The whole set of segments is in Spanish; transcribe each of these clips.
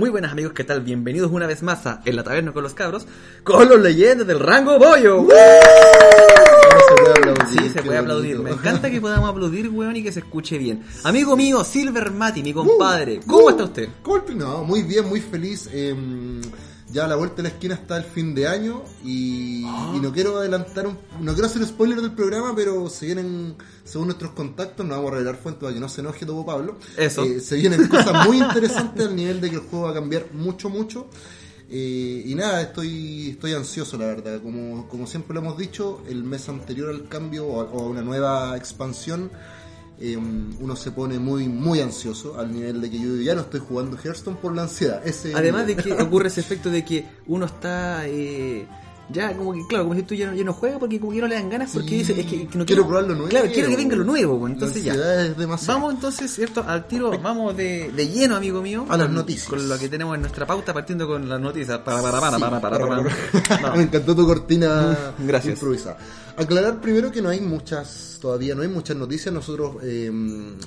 Muy buenas amigos, ¿qué tal? Bienvenidos una vez más a En la Taberna con los Cabros, con los leyendas del rango bollo. Sí, se puede aplaudir. Me encanta que podamos aplaudir, weón, y que se escuche bien. Amigo mío, Silver Mati, mi compadre, ¿cómo está usted? ¿Cómo el- No, muy bien, muy feliz. eh, ya a la vuelta de la esquina está el fin de año y, Ah. y no quiero adelantar, un- no quiero hacer spoiler del programa, pero se vienen, según nuestros contactos, no vamos a revelar fuentes para que no se enoje Topo Pablo. Eso. Eh, se vienen cosas muy interesantes al nivel de que el juego va a cambiar mucho, mucho. Eh, y nada, estoy, estoy ansioso, la verdad. Como, como siempre lo hemos dicho, el mes anterior al cambio o o a una nueva expansión, eh, uno se pone muy, muy ansioso al nivel de que yo ya no estoy jugando Hearthstone por la ansiedad. Ese Además de que ocurre ese efecto de que uno está eh, ya como que, claro, como si tú ya no, ya no juegas porque como que no le dan ganas porque Sí, dice, es que, que no quiero probar lo nuevo. Claro, quiero que venga lo nuevo, pues, entonces ya. es. Vamos entonces, ¿cierto? Al tiro, vamos de, de lleno, amigo mío. A las noticias. Con lo que tenemos en nuestra pauta, partiendo con las noticias. Para, para, para, para, para, para, para. Me encantó tu cortina gracias. improvisada. Aclarar primero que no hay muchas, todavía no hay muchas noticias. Nosotros eh,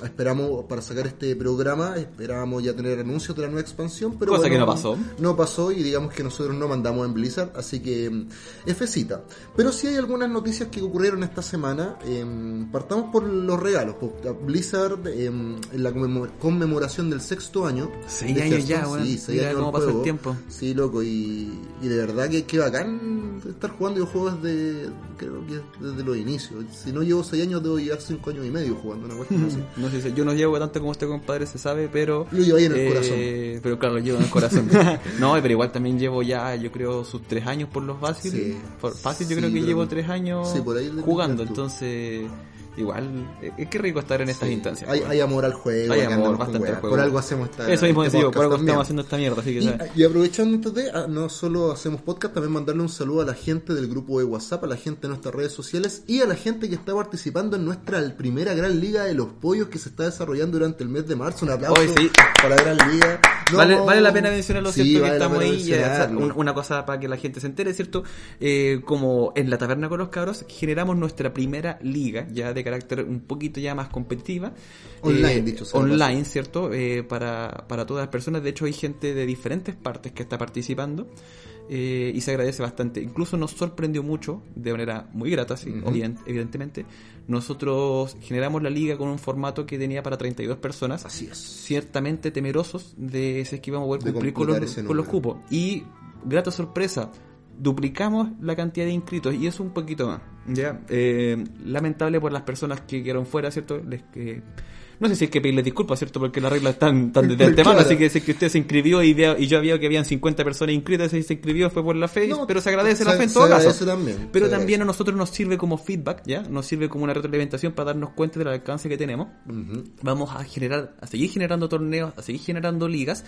esperamos para sacar este programa, esperábamos ya tener anuncios de la nueva expansión, pero Cosa bueno, que no pasó. No pasó y digamos que nosotros no mandamos en Blizzard, así que Fcita. Pero sí hay algunas noticias que ocurrieron esta semana. eh, partamos por los regalos. Blizzard eh, en la conmemo- conmemoración del sexto año. Seis de años ya, weón. Sí, seis años cómo pasa el tiempo. Sí, loco, y, y de verdad que, que bacán estar jugando videojuegos desde, creo que desde los inicios. Si no llevo 6 años, debo llevar 5 años y medio jugando una cuestión así. No sé, yo no llevo tanto como este compadre, se sabe, pero... Lo llevo ahí en el eh, corazón. Pero claro, lo llevo en el corazón. no, pero igual también llevo ya, yo creo, sus tres años por los Sí. Por fácil, yo Sí, creo que llevo tres años Sí, por ahí le jugando, entonces... Igual, eh, es que rico estar en estas instancias. Hay, weón. hay amor al juego. Hay amor, bastante weas. al juego. Por algo hacemos esta. Eso mismo este por algo también. estamos haciendo esta mierda, así que... Y, ¿sabes? y aprovechando entonces, ah, no solo hacemos podcast, también mandarle un saludo a la gente del grupo de WhatsApp, a la gente de nuestras redes sociales y a la gente que está participando en nuestra primera gran liga de los pollos que se está desarrollando durante el mes de marzo. Un aplauso Hoy sí. para la gran liga. No, vale, vale la pena mencionarlo, sí, ¿cierto? vale que estamos ahí. ya, o sea, mencionarlo. un- una cosa para que la gente se entere, ¿cierto? Eh, como en la taberna con los cabros, generamos nuestra primera liga, ya de carácter un poquito ya más competitiva. Online, Eh, dicho sea Online, ¿cierto? Eh, para, para todas las personas. De hecho, hay gente de diferentes partes que está participando. Eh, y se agradece bastante. Incluso nos sorprendió mucho, de manera muy grata, sí, obvien- evidentemente. Nosotros generamos la liga con un formato que tenía para 32 personas Así es. ciertamente temerosos de si es que íbamos a poder De cumplir con los, con cupos. Y, grata sorpresa, duplicamos la cantidad de inscritos y eso un poquito más. ¿ya? Eh, lamentable por las personas que quedaron fuera, ¿cierto? Les, que, no sé si es que pedirles disculpas, ¿cierto? Porque las reglas están, están desde antemano, Claro. así que si que usted se inscribió y, y yo había que habían 50 personas inscritas y se inscribió fue por la fe, No, pero se agradece la fe en todo caso. también, Pero también a nosotros nos sirve como feedback, ¿ya? Nos sirve como una retroalimentación para darnos cuenta del alcance que tenemos vamos a generar, a seguir generando torneos, a seguir generando ligas.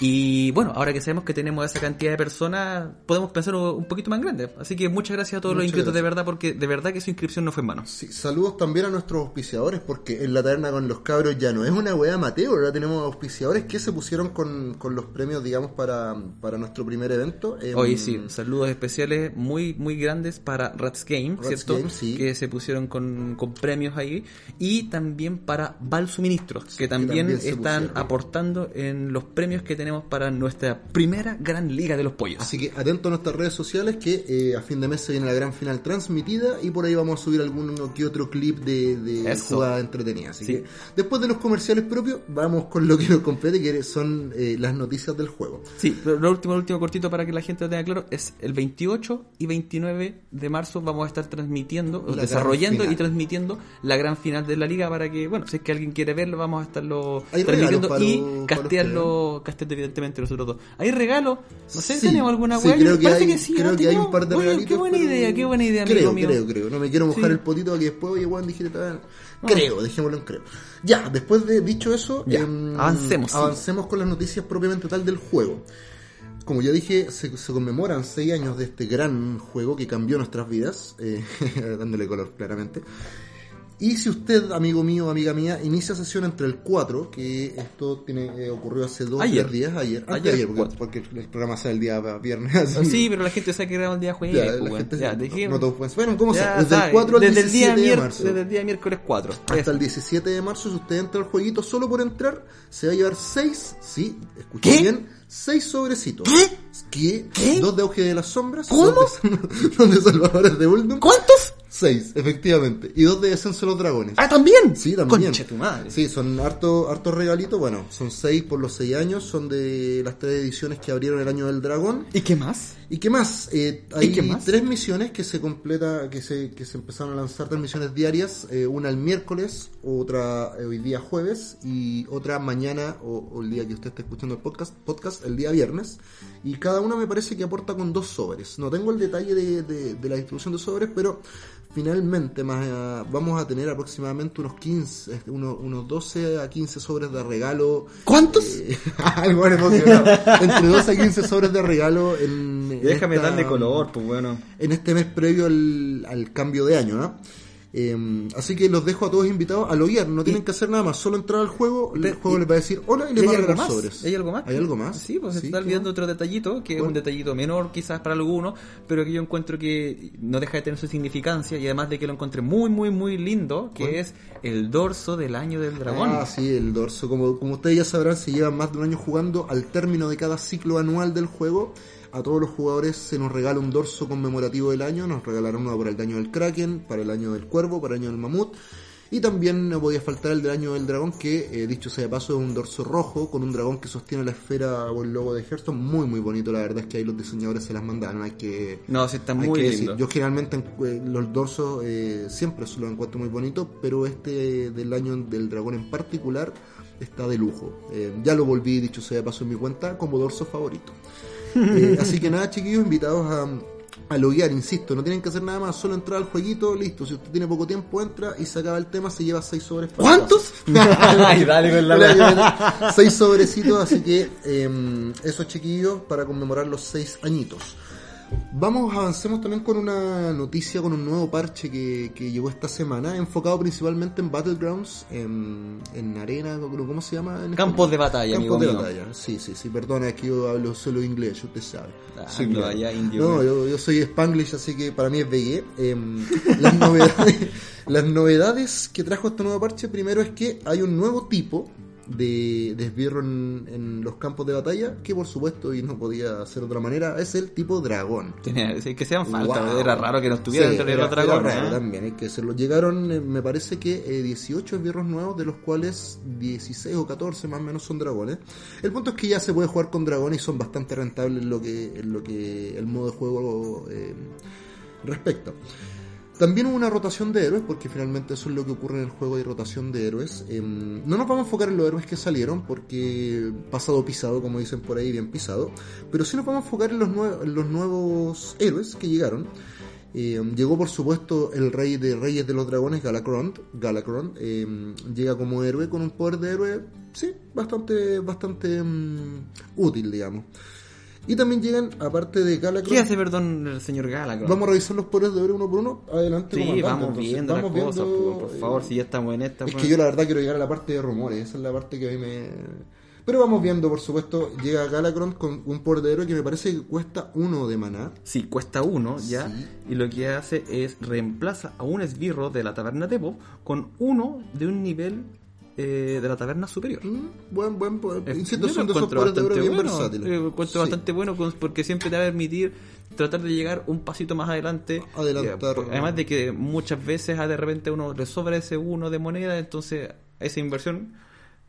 Y bueno, ahora que sabemos que tenemos esa cantidad de personas, podemos pensar un poquito más grande. Así que muchas gracias a todos los inscritos de verdad, porque de verdad que su inscripción no fue en vano. Sí, saludos también a nuestros auspiciadores, porque en la taberna con los cabros ya no es una weá Mateo, ahora tenemos auspiciadores que se pusieron con, con los premios, digamos, para, para nuestro primer evento. Em, Hoy sí, saludos especiales muy muy grandes para Rats Game, Rats ¿cierto? Game, sí. Que se pusieron con, con premios ahí. Y también para Val Suministros, que también, están pusieron. aportando en los premios que tenemos para nuestra primera gran liga de los pollos. Así que atento a nuestras redes sociales que eh, a fin de mes se viene la gran final transmitida y por ahí vamos a subir alguno que otro clip de, jugada entretenida. Así Sí. que después de los comerciales propios, vamos con lo que nos compete, que son eh, las noticias del juego. Sí, pero lo último, lo último cortito para que la gente lo tenga claro es el 28 y 29 de marzo vamos a estar transmitiendo, La desarrollando y transmitiendo la gran final de la liga para que, bueno, si es que alguien quiere verlo, vamos a estarlo Hay transmitiendo y castearlo, castear evidentemente nosotros dos. ¿Hay regalo? No sé, Sí, ¿tenemos alguna sí, creo que Parece hay, que sí, creo ¿no? que hay un par de regalitos. Qué buena pero- idea, qué buena idea, creo, amigo mío. Creo, creo. No me quiero mojar Sí. el potito para que después, oye, Juan, dijiste, tal. Creo, dejémoslo en creo. Ya, después de dicho eso, Ya, em, avancemos, avancemos con las noticias propiamente tal del juego. Como ya dije, se, se conmemoran seis años de este gran juego que cambió nuestras vidas, eh, dándole color claramente. Y si usted, amigo mío, amiga mía, inicia sesión entre el 4, que esto tiene eh, ocurrió hace dos Ayer. tres días, ayer, Ayer, ayer, porque, porque el programa sale el día viernes. así. Sí, pero la gente sabe que era el día jueves. Ya, pues, la weón. gente Ya, no- no todos Bueno, ¿cómo ya sea? Desde el sabe, 4 al desde el día 17 de marzo. Desde el día miércoles 4. Hasta el 17 de marzo, si usted entra al jueguito solo por entrar, se va a llevar 6, sí, escuché ¿Qué? bien, 6 sobrecitos. ¿Qué? ¿Qué? Dos de Auge de las Sombras. ¿Cómo? Dos de, dos de Salvadores de Uldum. ¿Cuántos? 6, efectivamente. Y dos de Descenso de los Dragones. Ah, también. Sí, también. Concha tu madre. Sí, son harto, harto regalitos. Bueno, son 6 por los 6 años. Son de las tres ediciones que abrieron el año del dragón. ¿Y qué más? ¿Y qué más? Eh, hay qué más? tres misiones que se completa, que se, que se empezaron a lanzar, tres misiones diarias, eh, una el miércoles, otra hoy día jueves y otra mañana o, o el día que usted esté escuchando el podcast, podcast el día viernes. Y cada una me parece que aporta con dos sobres. No tengo el detalle de, de- de la distribución de sobres, pero finalmente más eh, vamos a tener aproximadamente unos 15, este, unos, unos 12 a 15 sobres de regalo. ¿Cuántos? Eh, algo emocionado. Entre 12 a 15 sobres de regalo en, en Déjame esta- darle color, pues bueno. en este mes previo al, al cambio de año, ¿no? Eh, así que los dejo a todos invitados a loguear, no tienen que hacer nada más, solo entrar al juego, el juego les va a decir hola y ¿Y les ¿Hay va a más? sobres. ¿Hay algo más? ¿Hay algo más? Sí, pues se está ¿qué olvidando otro detallito, que es un detallito menor quizás para algunos, pero que yo encuentro que no deja de tener su significancia y además de que lo encontré muy, muy, muy lindo, que es el dorso del año del dragón. Ah, sí, el dorso. Como, como ustedes ya sabrán, si llevan más de un año jugando, al término de cada ciclo anual del juego, a todos los jugadores se nos regala un dorso conmemorativo del año. Nos regalaron uno para el año del Kraken, para el año del Cuervo, para el año del Mamut. Y también no podía faltar el del año del dragón, que eh, dicho sea de paso es un dorso rojo con un dragón que sostiene la esfera o el logo de Hearthstone. Muy, muy bonito, la verdad es que ahí los diseñadores se las mandaron. Hay que, No, sí, está muy que lindo. decir, yo generalmente eh, los dorsos eh, siempre los encuentro muy bonitos, pero este del año del dragón en particular está de lujo. Eh, ya lo volví, dicho sea de paso en mi cuenta, como dorso favorito. Eh, así que nada, chiquillos, invitados a, a loguear, insisto, no tienen que hacer nada más, solo entrar al jueguito, listo. Si usted tiene poco tiempo, entra y se acaba el tema, se lleva seis sobres. para ¿Cuántos? Ay, dale con la Hola, wea. Joana. seis sobrecitos, así que eh, esos chiquillos para conmemorar los seis añitos. Vamos, avancemos también con una noticia, con un nuevo parche que, que llegó esta semana, enfocado principalmente en Battlegrounds, en, en arena, ¿cómo se llama? en Campos de batalla, Campos amigo de mío. batalla, sí, sí, sí, perdona, es que yo hablo solo inglés, usted sabe. Ah, Sí, no, claro. allá indio, No, güey. yo, yo soy Spanglish, así que para mí es BG. Em, las, novedades, las novedades que trajo este nuevo parche, primero es que hay un nuevo tipo de, de esbirro en, en los campos de batalla, que por supuesto, y no podía ser de otra manera, es el tipo dragón. Tenía- que sean falta, Wow. era raro que no estuvieran Sí, entre los dragones. ¿eh? también, hay que decirlo. Llegaron, eh, me parece que eh, 18 esbirros nuevos, de los cuales 16 o 14 más o menos son dragones. El punto es que ya se puede jugar con dragones y son bastante rentables en lo que, en lo que el modo de juego eh, respecta. También hubo una rotación de héroes, porque finalmente eso es lo que ocurre en el juego de rotación de héroes. Em, no nos vamos a enfocar en los héroes que salieron, porque pasado pisado, como dicen por ahí, bien pisado. Pero sí nos vamos a enfocar en los, los nuevos héroes que llegaron. Eh, llegó por supuesto el rey de reyes de los dragones, Galacron. Galacron eh, llega como héroe con un poder de héroe, sí, bastante, bastante útil, digamos. Y también llegan, aparte de Galacron, ¿Qué hace, perdón, el señor Galacron? vamos a revisar los poderes de héroe uno por uno. Adelante, Sí, vamos Entonces, viendo vamos las cosas, viendo, por, por favor, si ya estamos en esta. es pues. que yo la verdad quiero llegar a la parte de rumores, esa es la parte que a mí me... Pero vamos viendo, por supuesto, llega Galacron con un poder que me parece que cuesta uno de maná. Sí, cuesta uno ya. Sí. Y lo que hace es reemplaza a un esbirro de la taberna de Bob con uno de un nivel eh, de la taberna superior. Mm, buen, buen poder. Eh, Insisto, son de esos héroe bien bueno, versátiles. eh, lo encuentro Sí. bastante bueno con- porque siempre te va a permitir tratar de llegar un pasito más adelante. Adelantar. Eh, Además de que muchas veces a de repente uno le sobra ese uno de moneda, entonces esa inversión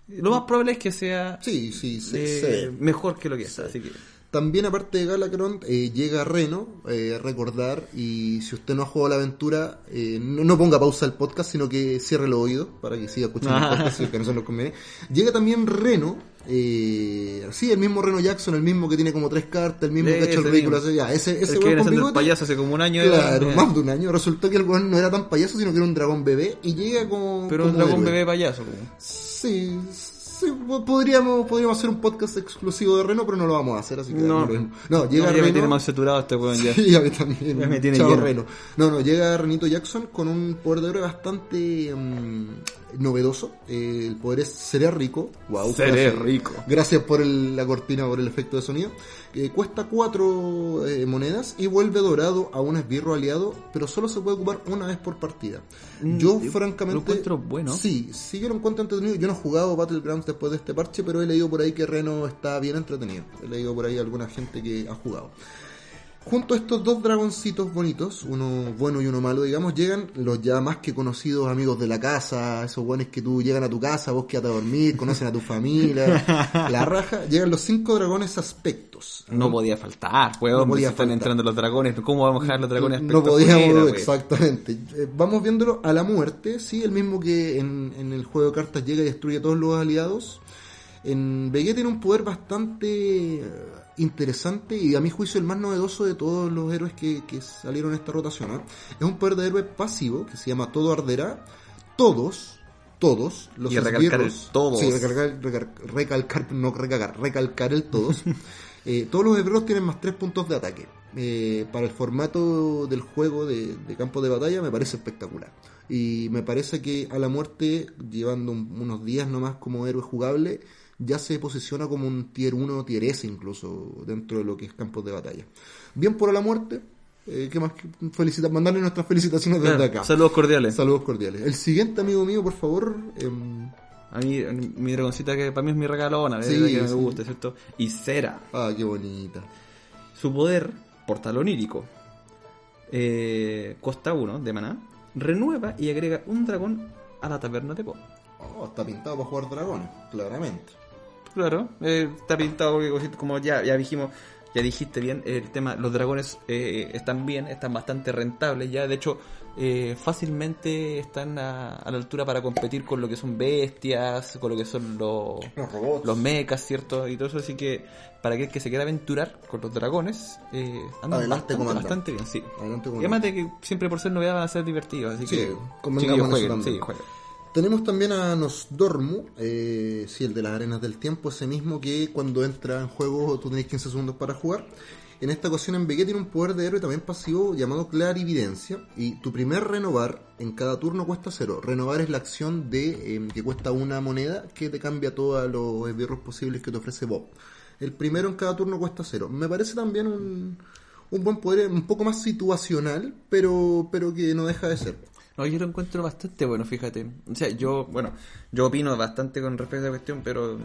lo más probable es que sea Sí, sí, sí. eh, sí. mejor que lo que está. Así que También aparte de Galacron, eh, llega Reno, eh, recordar, y si usted no ha jugado la aventura, eh, no, no ponga pausa al podcast, sino que cierre los oídos para que siga escuchando el podcast, si es que no se nos conviene. Llega también Reno, eh, sí, el mismo Reno Jackson, el mismo que tiene como tres cartas, el mismo que ha hecho el ridículo, ya, ese, ese el que con bigote, payaso hace como un año. Claro, era- más de un año. Resultó que el weón no era tan payaso, sino que era un dragón bebé, y llega como... pero un como dragón héroe. bebé payaso. como. Sí, Sí, po- podríamos, podríamos hacer un podcast exclusivo de Reno, pero no lo vamos a hacer, así que No. No, No, llega ya me Reno. tiene más saturado este weón ya. Sí, a mí también. Ya me tiene Chao, lleno. Reno. No, no, llega Renito Jackson con un poder de héroe bastante mm, novedoso. Eh, el poder es Seré Rico. Wow, Seré gracias. rico. Gracias por el- la cortina, por el efecto de sonido. Eh, cuesta cuatro eh, monedas y vuelve dorado a un esbirro aliado, pero solo se puede ocupar una vez por partida. Yo, Mm, yo francamente. lo encuentro bueno. Sí, sí, yo lo encuentro entretenido. Yo no he jugado Battlegrounds después de este parche, pero he leído por ahí que Reno está bien entretenido. He leído por ahí alguna gente que ha jugado. Junto a estos dos dragoncitos bonitos, uno bueno y uno malo, digamos, llegan los ya más que conocidos amigos de la casa, esos buenos que tú llegan a tu casa, vos quedas a dormir, conocen a tu familia, la raja, llegan los cinco dragones aspectos. No podía faltar, weón. No podía si están entrando los dragones. ¿Cómo vamos a dejar los dragones No aspecto podíamos, exactamente. Eh, Vamos viéndolo a la muerte, sí, el mismo que en, en el juego de cartas llega y destruye a todos los aliados. En Vegeta tiene un poder bastante interesante y a mi juicio el más novedoso de todos los héroes que, que salieron en esta rotación. ¿ah? Es un poder de héroe pasivo que se llama Todo Arderá. Todos, todos los Y recalcar el todos. Sí, recalcar, recal- recalcar, no recalcar, recalcar el todos. Eh, todos los esbirros tienen más 3 puntos de ataque. Eh, para el formato del juego de, de campo de batalla me parece espectacular. Y me parece que a la muerte, llevando un- unos días nomás como héroe jugable, ya se posiciona como un tier 1, tier S incluso dentro de lo que es campos de batalla. Bien por la muerte. Eh, ¿Qué más? Felicitar, mandarle nuestras felicitaciones desde Claro, acá. Saludos cordiales. Saludos cordiales. El siguiente amigo mío, por favor. em, A mí, mi dragoncita que para mí es mi regalona, Sí, que me gusta, ¿cierto? Y Cera, ah, qué bonita. su poder, portal onírico, eh, costa 1 de maná, renueva y agrega un dragón a la taberna de Po. Oh, está pintado para jugar dragones, claramente. Claro, eh, está pintado como ya, ya dijimos, ya dijiste bien, el tema, los dragones eh, están bien, están bastante rentables, ya de hecho eh, fácilmente están a, a la altura para competir con lo que son bestias, con lo que son los, Los robots. los mechas, ¿cierto? Y todo eso, así que para aquel que se quiera aventurar con los dragones, eh, andan Adelante, bastante, bastante bien, sí. Adelante, Y además de que siempre por ser novedad van a ser divertidos, así Sí, que convengamos jueguen, sí, jueguen. Tenemos también a Nosdormu, eh, sí, el de las arenas del tiempo, ese mismo que cuando entra en juego tú tenés 15 segundos para jugar. En esta ocasión en Vegeta tiene un poder de héroe también pasivo llamado Clarividencia y tu primer renovar en cada turno cuesta cero. Renovar es la acción de eh, que cuesta una moneda que te cambia todos los esbirros posibles que te ofrece Bob. El primero en cada turno cuesta cero. Me parece también un, un buen poder un poco más situacional, pero, pero que no deja de ser. No, yo lo encuentro bastante bueno, fíjate. O sea, yo, bueno, yo opino bastante con respecto a la cuestión, pero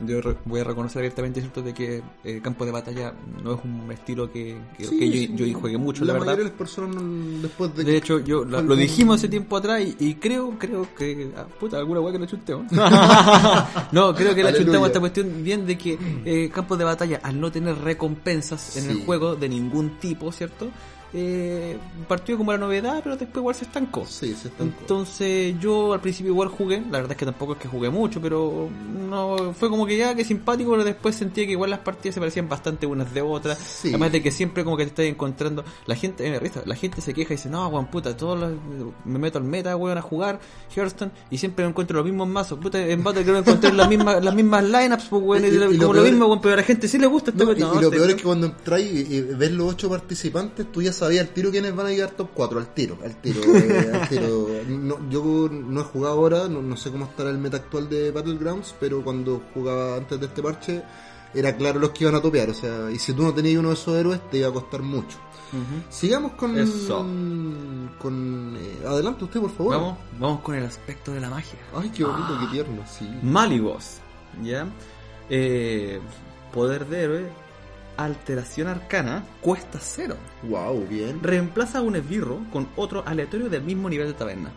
yo re- voy a reconocer abiertamente, ¿cierto?, de que el campo de batalla no es un estilo que, que, Sí, que sí. yo, yo juegue mucho, la, la verdad. de las personas después de, De hecho, yo lo, dijimos hace tiempo atrás y, y creo, creo que. ah, puta, alguna weá que lo chuteo. no, creo que la chutamos esta cuestión bien de que eh, campos de batalla, al no tener recompensas en Sí. el juego de ningún tipo, ¿cierto? Eh, partió como la novedad, pero después igual se estancó. Sí, se estancó. Entonces yo al principio igual jugué, la verdad es que tampoco es que jugué mucho, pero no fue como que ya que simpático, pero después sentía que igual las partidas se parecían bastante unas de otras. Sí. Además de que siempre como que te estás encontrando, la gente, eh, la gente se queja y dice, no, weón, puta, todos los- me meto al meta, weón, a jugar Hearthstone y siempre me encuentro los mismos mazos. Puta, en Battleground encontré las mismas, las mismas lineups, pues, weón, y, Y- y lo como lo peor- mismo, weón, pero a la gente sí le gusta este No, y, lo peor es que cuando entras y, y ves los ocho participantes, tú ya sabías al tiro quiénes van a llegar top 4, al tiro, al tiro, eh, al tiro. No, yo no he jugado ahora, no, no sé cómo estará el meta actual de Battlegrounds, pero cuando jugaba antes de este parche, era claro los que iban a topear, o sea, y si tú no tenías uno de esos héroes, te iba a costar mucho. Sigamos con... Eso. con eh, adelante usted, por favor. Vamos, vamos con el aspecto de la magia. Ay, qué bonito, Ah. qué tierno, sí. Maligos, ¿ya? Eh, poder de héroe, alteración arcana, cuesta cero. Wow, bien. Reemplaza a un esbirro con otro aleatorio del mismo nivel de taberna.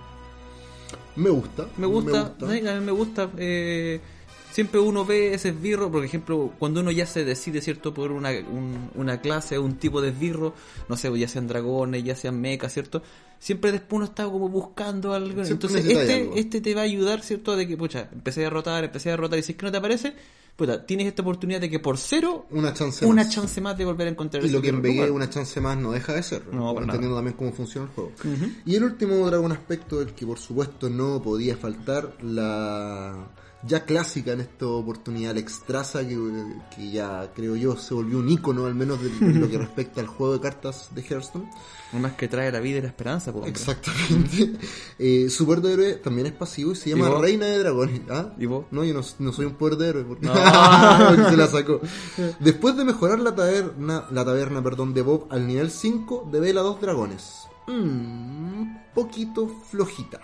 Me gusta. Me gusta, gusta. sí, a mí me gusta. eh, siempre uno ve ese esbirro, por ejemplo, cuando uno ya se decide, ¿cierto?, por una, un- una clase, un tipo de esbirro, no sé, ya sean dragones, ya sean mechas, ¿cierto? Siempre después uno está como buscando algo. Siempre Entonces, este, algo. este te va a ayudar, ¿cierto?, de que, pucha, empecé a rotar, empecé a rotar, y si es que no te aparece, puta, tienes esta oportunidad de que por cero, Una chance una más. chance más de volver a encontrar Y lo que en. Vegué una chance más no deja de ser, No, entendiendo también cómo funciona el juego. Y el último dragón aspecto, el que por supuesto no podía faltar, la ya clásica en esta oportunidad, Extraza, que, que ya creo yo se volvió un icono al menos de, de lo que respecta al juego de cartas de Hearthstone. Más que trae la vida y la esperanza, pues. Exactamente. Eh, su poder de héroe también es pasivo y se llama. Reina de Dragones. ¿Ah? ¿Y vos? No, yo no, no soy un poder de héroe. Porque... No. se la sacó. Después de mejorar la taberna, la taberna perdón, de Bob al nivel 5, devela dos dragones. Mm, un poquito flojita.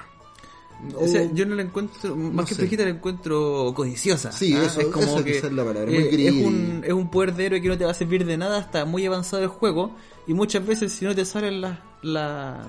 O sea, yo no la encuentro, más no que sé. flojita, la encuentro codiciosa. Sí, ¿ah? eso- es como que quizás es la palabra, eh, muy es, greedy. un, es un poder de héroe que no te va a servir de nada hasta muy avanzado el juego. Y muchas veces, si no te salen las la,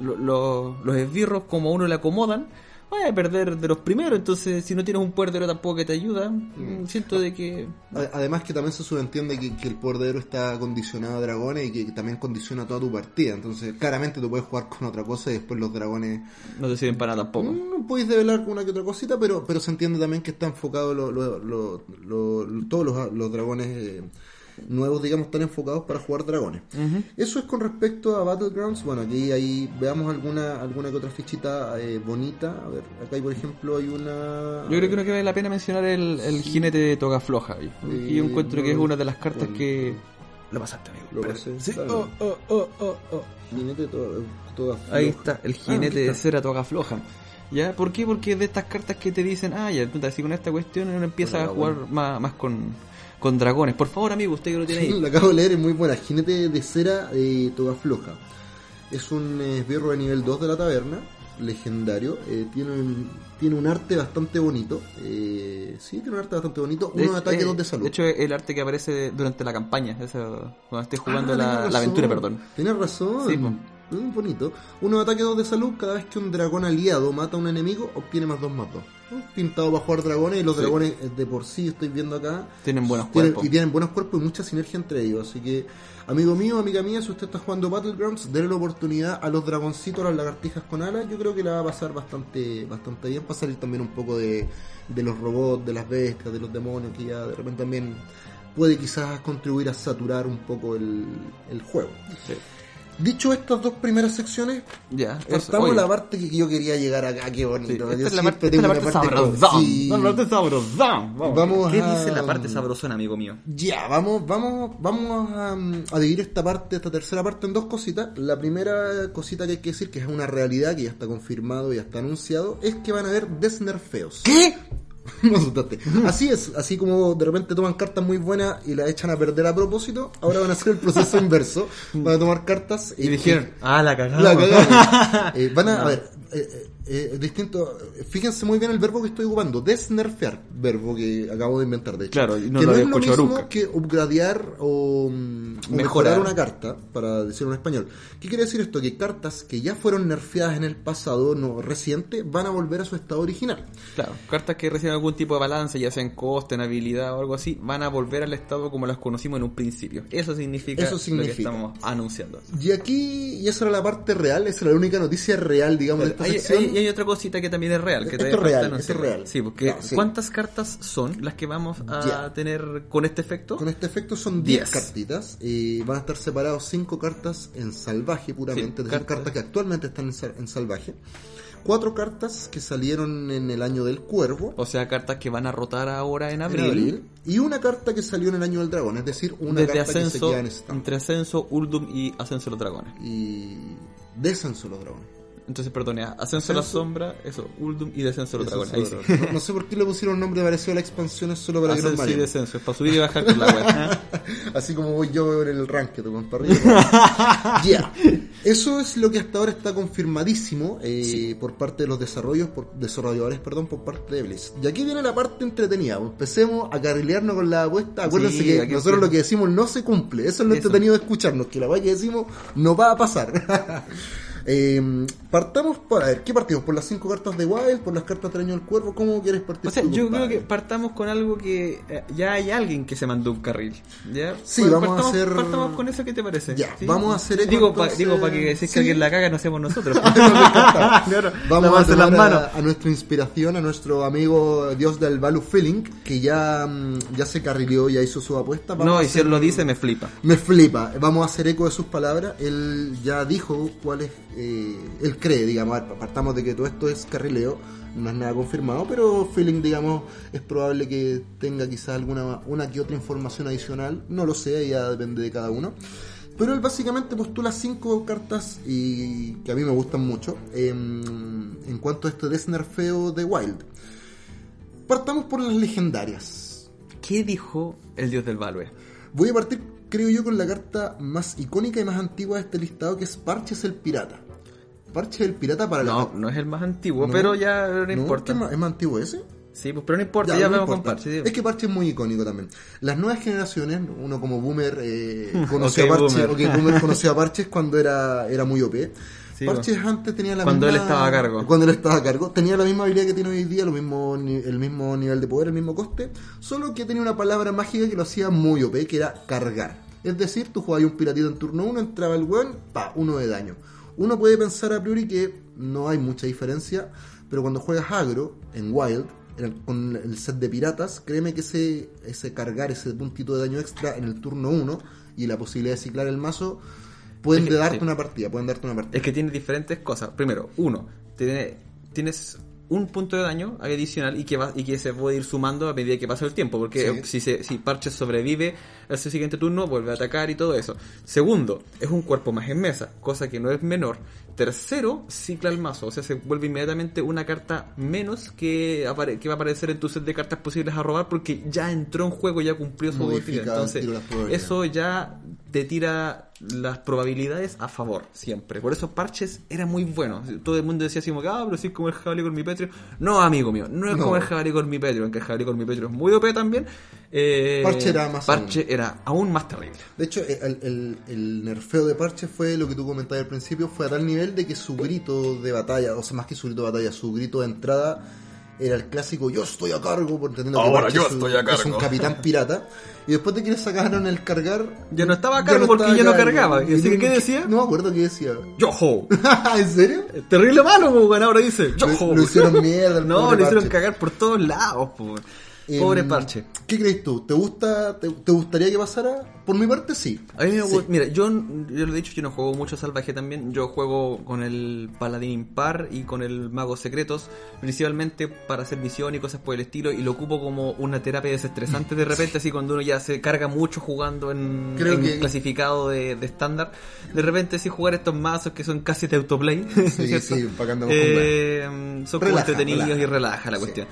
lo- lo- los esbirros como a uno le acomodan, vas a perder de los primeros. Entonces, si no tienes un poder de héroe tampoco que te ayuda, mm, siento de que. Además que también se subentiende que, que el poder de héroe está condicionado a dragones y que también condiciona toda tu partida. Entonces, claramente tú puedes jugar con otra cosa y después los dragones No te sirven para nada tampoco. Mm, podéis develar una que otra cosita, pero, pero se entiende también que está enfocado, lo- lo- todos los, los dragones eh, nuevos, digamos, están enfocados para jugar dragones. Eso es con respecto a Battlegrounds. Bueno, aquí ahí veamos alguna alguna que otra fichita eh, bonita. A ver, acá hay, por ejemplo, hay una... Yo creo que no que vale la pena mencionar el, el jinete de toga floja. Y Eh, yo encuentro que es una de las cartas bueno. que. Lo pasaste, amigo. Lo pasé, Sí. Oh, oh, oh, oh, oh. Jinete toda Ahí floja. está, el Ah, jinete de cera toga floja. ¿Ya? ¿Por qué? Porque es de estas cartas que te dicen, ah, ya, si con esta cuestión uno empieza a jugar más, más con, con dragones. Por favor, amigo, usted que lo tiene ahí. La acabo de leer, es muy buena. Jinete de cera eh, toga floja. Es un eh, esbirro de nivel 2 de la taberna, legendario. eh, tiene, un, tiene un arte bastante bonito. Eh, sí, tiene un arte bastante bonito. Uno de ataque, eh, dos de salud. De hecho, es el arte que aparece durante la campaña, eso, cuando estés jugando Ah, la, aventura, perdón. Tienes razón. Sí. Es bonito. Uno de ataque, dos de salud. Cada vez que un dragón aliado mata a un enemigo, obtiene más dos más dos. Pintado para jugar dragones y los Sí. dragones eh, de por sí, estoy viendo acá, Tienen buenos Tienen- cuerpos. y tienen buenos cuerpos y mucha sinergia entre ellos. Así que, amigo mío, amiga mía, si usted está jugando Battlegrounds, denle la oportunidad a los dragoncitos, a las lagartijas con alas. Yo creo que la va a pasar bastante bastante bien. Va a salir también un poco de, de los robots, de las bestias, de los demonios, que ya de repente también puede quizás contribuir a saturar un poco el, el juego. Sí. Dicho estas dos primeras secciones, Ya, partamos oye. la parte que yo quería llegar acá. Qué Sí, bonito. esta es la parte, esta la parte sabrosón. Sí. La parte sabrosón. Vamos ¿Qué a- dice la parte sabrosona, amigo mío? Ya, vamos, vamos, vamos a, a dividir esta parte, esta tercera parte en dos cositas. La primera cosita que hay que decir, que es una realidad que ya está confirmado, ya está anunciado, es que van a haber desnerfeos. ¿Qué? Asustaste. Así es, así como de repente toman cartas muy buenas y las echan a perder a propósito, ahora van a hacer el proceso inverso. Van a tomar cartas Y dijeron, ah, la cagamos. la. Eh, van a, a ver, eh, eh, eh, distinto. Fíjense muy bien el verbo que estoy ocupando, desnerfear, verbo que acabo de inventar de hecho. Claro, no que no es lo mismo nunca. que upgradear o, mm, o Mejorar. mejorar una carta, para decirlo en español. ¿Qué quiere decir esto? Que cartas que ya fueron nerfeadas en el pasado, no reciente, van a volver a su estado original. Claro, cartas que reciben algún tipo de balance, ya sea en coste, en habilidad o algo así, van a volver al estado como las conocimos en un principio. Eso significa, Eso lo que significa. estamos anunciando. Y aquí, y esa era la parte real, esa era la única noticia real, digamos, de esta Hay, sección. hay- y hay otra cosita que también es real. Que Esto es real, esto es real. Sí, porque sí. ¿cuántas cartas son las que vamos a tener con este efecto? Con este efecto son 10 Diez. cartitas. eh, van a estar separados 5 cartas en salvaje puramente, Sí, cartas. cartas que actualmente están en, sal- en salvaje. 4 cartas que salieron en el año del cuervo. O sea, cartas que van a rotar ahora en en abril. Y una carta que salió en el año del dragón, es decir, una desde carta que se queda en stand. entre ascenso, Uldum y ascenso de los dragones. Y descenso los dragones. Entonces, perdone, ascenso, a la Ascenso. sombra, eso, Uldum y descenso de los dragones. Ahí sí. No, no sé por qué le pusieron nombre parecido a la expansión, es solo para que nos Ascenso y descenso, es para subir y bajar con la web. Así como voy yo en el ranking, abajo. Ya. Eso es lo que hasta ahora está confirmadísimo eh, por parte de los desarrollos, por, desarrolladores, perdón, por parte de Bliss. Y aquí viene la parte entretenida. Empecemos a carrilearnos con la apuesta. Acuérdense Sí, que nosotros lo que decimos no se cumple. Eso es lo Eso. entretenido de escucharnos, que la weá que decimos no va a pasar. Eh, partamos por, a ver, ¿qué partimos? ¿Por las cinco cartas de Wild? ¿Por las cartas del año del cuervo? ¿Cómo quieres partir? O sea, yo creo que partamos con algo que eh, ya hay alguien que se mandó un carril. ¿ya? Sí, Pues vamos a partamos, hacer- Partamos con eso, ¿qué te parece? Ya, ¿Sí? vamos a hacer eco, Digo, pa- entonces- digo para que es Sí. que alguien la caga, no seamos nosotros. Claro, Vamos a las tomar manos. a, a nuestra inspiración, a nuestro amigo Dios del Value Feeling, que ya, mm, ya se carrileó, ya hizo su apuesta. Vamos No, a y si hacer- él lo dice, me flipa. Me flipa. Vamos a hacer eco de sus palabras. Él ya dijo cuál es eh, él cree, digamos, apartamos de que todo esto es carrileo, no es nada confirmado, pero feeling, digamos, es probable que tenga quizás alguna una que otra información adicional, no lo sé, ya depende de cada uno. Pero él básicamente postula cinco cartas y que a mí me gustan mucho en, en cuanto a este desnerfeo de Wild. Partamos por las legendarias. ¿Qué dijo el dios del Value? Voy a partir, creo yo, con la carta más icónica y más antigua de este listado, que es Parches el Pirata. Parches el Pirata para No, la... no es el más antiguo, No. pero ya no, ¿No? importa. ¿Es más antiguo ese? Sí, pues, pero no importa, Ya, ya, no vemos con. Parche. Es que Parche es muy icónico también. Las nuevas generaciones, uno como boomer eh, Ok, conoció a Parche, boomer. ok, boomer conoció a Parches cuando era, era muy OP. Sí, Parches antes tenía la Cuando misma... él estaba a cargo. Cuando él estaba a cargo. Tenía la misma habilidad que tiene hoy día, lo mismo, el mismo nivel de poder, el mismo coste, solo que tenía una palabra mágica que lo hacía muy OP, que era cargar. Es decir, tú jugabas un piratito en turno 1, entraba el weón, pa, uno de daño. Uno puede pensar a priori que no hay mucha diferencia, pero cuando juegas agro, en Wild, en el- con el set de piratas, créeme que ese, ese cargar, ese puntito de daño extra en el turno 1 y la posibilidad de ciclar el mazo, pueden Es que- darte sí. una partida, pueden darte una partida. Es que tiene diferentes cosas. Primero, uno, tiene, tienes un punto de daño adicional y que va, y que se puede ir sumando a medida que pasa el tiempo. Porque Sí. si, se, si Parches sobrevive al siguiente turno, vuelve a atacar y todo eso. Segundo, es un cuerpo más en mesa, cosa que no es menor. Tercero, cicla el mazo, o sea, se vuelve inmediatamente una carta menos que, apare- que va a aparecer en tu set de cartas posibles a robar porque ya entró en juego, ya cumplió su utilidad. Entonces, eso ya te tira las probabilidades a favor, siempre. Por eso Parches era muy bueno. Todo el mundo decía así como, ah, pero sí es como el jabalí con mi petrio. No, amigo mío, no es No. como el jabalí con mi petrio, aunque el jabalí con mi petrio es muy OP también. Eh, Parche era más Parche era aún más terrible. De hecho, el, el- el nerfeo de Parche fue lo que tú comentabas al principio, fue a tal nivel de que su grito de batalla, o sea, más que su grito de batalla, su grito de entrada era el clásico yo estoy a cargo, por entendiendo que Ahora Parche yo es un- estoy a es un cargo. capitán pirata. Y después de que le sacaron el cargar... Ya no estaba a cargo porque estaba ya no cargo. cargaba. Y Así que, no- ¿qué decía? No me acuerdo qué decía. Yo ho. ¿En serio? Terrible malo, pues, bueno, ahora dice yo Lo- ho. lo hicieron mierda No, lo hicieron cagar por todos lados, pues. Pobre Em, Parche. ¿Qué crees tú? ¿Te gusta, te, te gustaría que pasara? Por mi parte, sí. A mí me Sí. gusta- mira, yo, yo lo he dicho, yo no juego mucho salvaje también. Yo juego con el paladín impar y con el mago secretos, principalmente para hacer misión y cosas por el estilo. Y lo ocupo como una terapia desestresante de repente, así cuando uno ya se carga mucho jugando en, Creo en que- clasificado de estándar. De repente, sí jugar estos mazos que son casi de autoplay. Sí, sí, para que andemos Eh, son como Relaja, entretenidos relaja. y relaja la Sí. cuestión.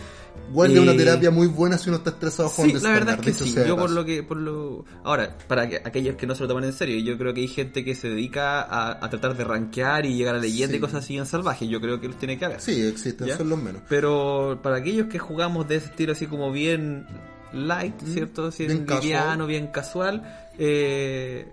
Igual de una terapia muy buena si uno está estresado Sí, jugando la verdad es que sí. Yo por lo que, por lo, ahora, para que, aquellos que no se lo toman en serio, yo creo que hay gente que se dedica a, a tratar de rankear y llegar a leyenda Sí. y cosas así en salvaje. Yo creo que los tiene que haber. Sí, existen, ¿Ya? son los menos. Pero para aquellos que jugamos de ese estilo así como bien light, ¿cierto? Así bien bien casual. liviano, bien casual, eh,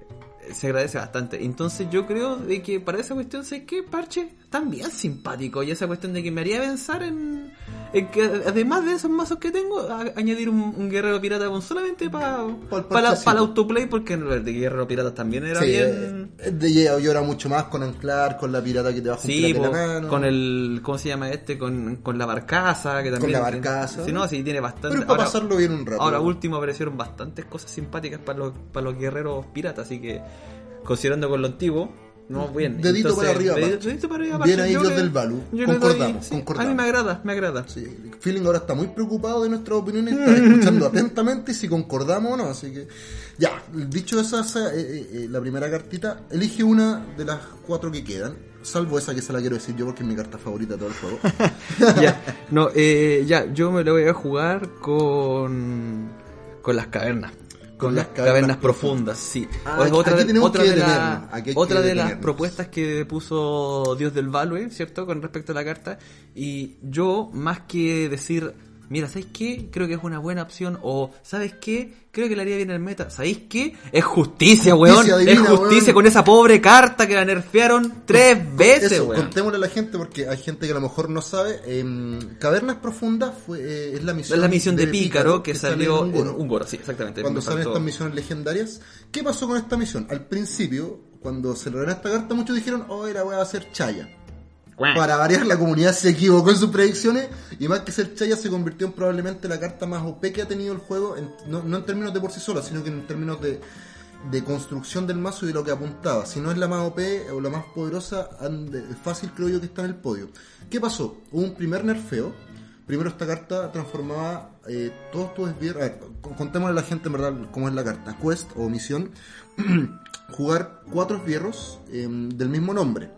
se agradece bastante. Entonces yo creo de que para esa cuestión, sé que Parche también simpático. Y esa cuestión de que me haría pensar en, en que además de esos mazos que tengo, a- añadir un, un guerrero pirata con solamente para Pa' parchecito. el autoplay, porque el de guerrero pirata también era Sí, bien... eh, de ella llora mucho más con anclar, con la pirata que te baja un Sí, po, la mano. con el, ¿cómo se llama este? Con, con la barcaza, que también... la barcaza. Sí, no, sí, tiene bastante... Pero para pasarlo bien un rato. Ahora último aparecieron bastantes cosas simpáticas para los, para los guerreros piratas, así que considerando con lo antiguo, no bien. Dedito para arriba. Dedito para arriba, Bien Parche. ahí, Yo Dios le- del le Concordamos, doy- sí, concordamos. A mí me agrada, me agrada. Sí, Feeling ahora está muy preocupado de nuestras opiniones, está escuchando atentamente si concordamos o no, así que ya, dicho esa, esa, eh, eh, eh, la primera cartita, elige una de las cuatro que quedan, salvo esa que se la quiero decir yo porque es mi carta favorita de todo el juego. ya, no, eh, ya, yo me lo voy a jugar con, con las cavernas. Con, las cavernas, profundas, sí. Ah, O es aquí- otra de, otra de, la- otra las propuestas que puso Dios del Value, ¿cierto? Con respecto a la carta. Y yo, más que decir, mira, ¿sabéis qué? Creo que es una buena opción. O, ¿sabes qué? Creo que le haría bien el meta. ¿Sabéis qué? Es justicia, weón. Justicia divina, es justicia weón. con esa pobre carta que la nerfearon tres veces, Eso, weón. contémosle a la gente porque hay gente que a lo mejor no sabe. em, Cavernas Profundas fue, eh, es la misión, Es la misión de, Pícaro que, sale salió en un Goro, sí, exactamente. cuando salen estas misiones legendarias. ¿Qué pasó con esta misión? Al principio, cuando se logró esta carta, muchos dijeron, oh, era voy a ser Chaya. Para variar, la comunidad se equivocó en sus predicciones y más que ser Chaya se convirtió en probablemente la carta más OP que ha tenido el juego, no, en términos de por sí sola, sino que en términos de construcción del mazo y de lo que apuntaba. Si no es la más OP o la más poderosa, ande- fácil creo yo que está en el podio. ¿Qué pasó? Hubo un primer nerfeo. Primero esta carta transformaba eh, todos tus esbirros. A contémosle a la gente en verdad cómo es la carta. Quest o misión. jugar cuatro esbirros eh, del mismo nombre.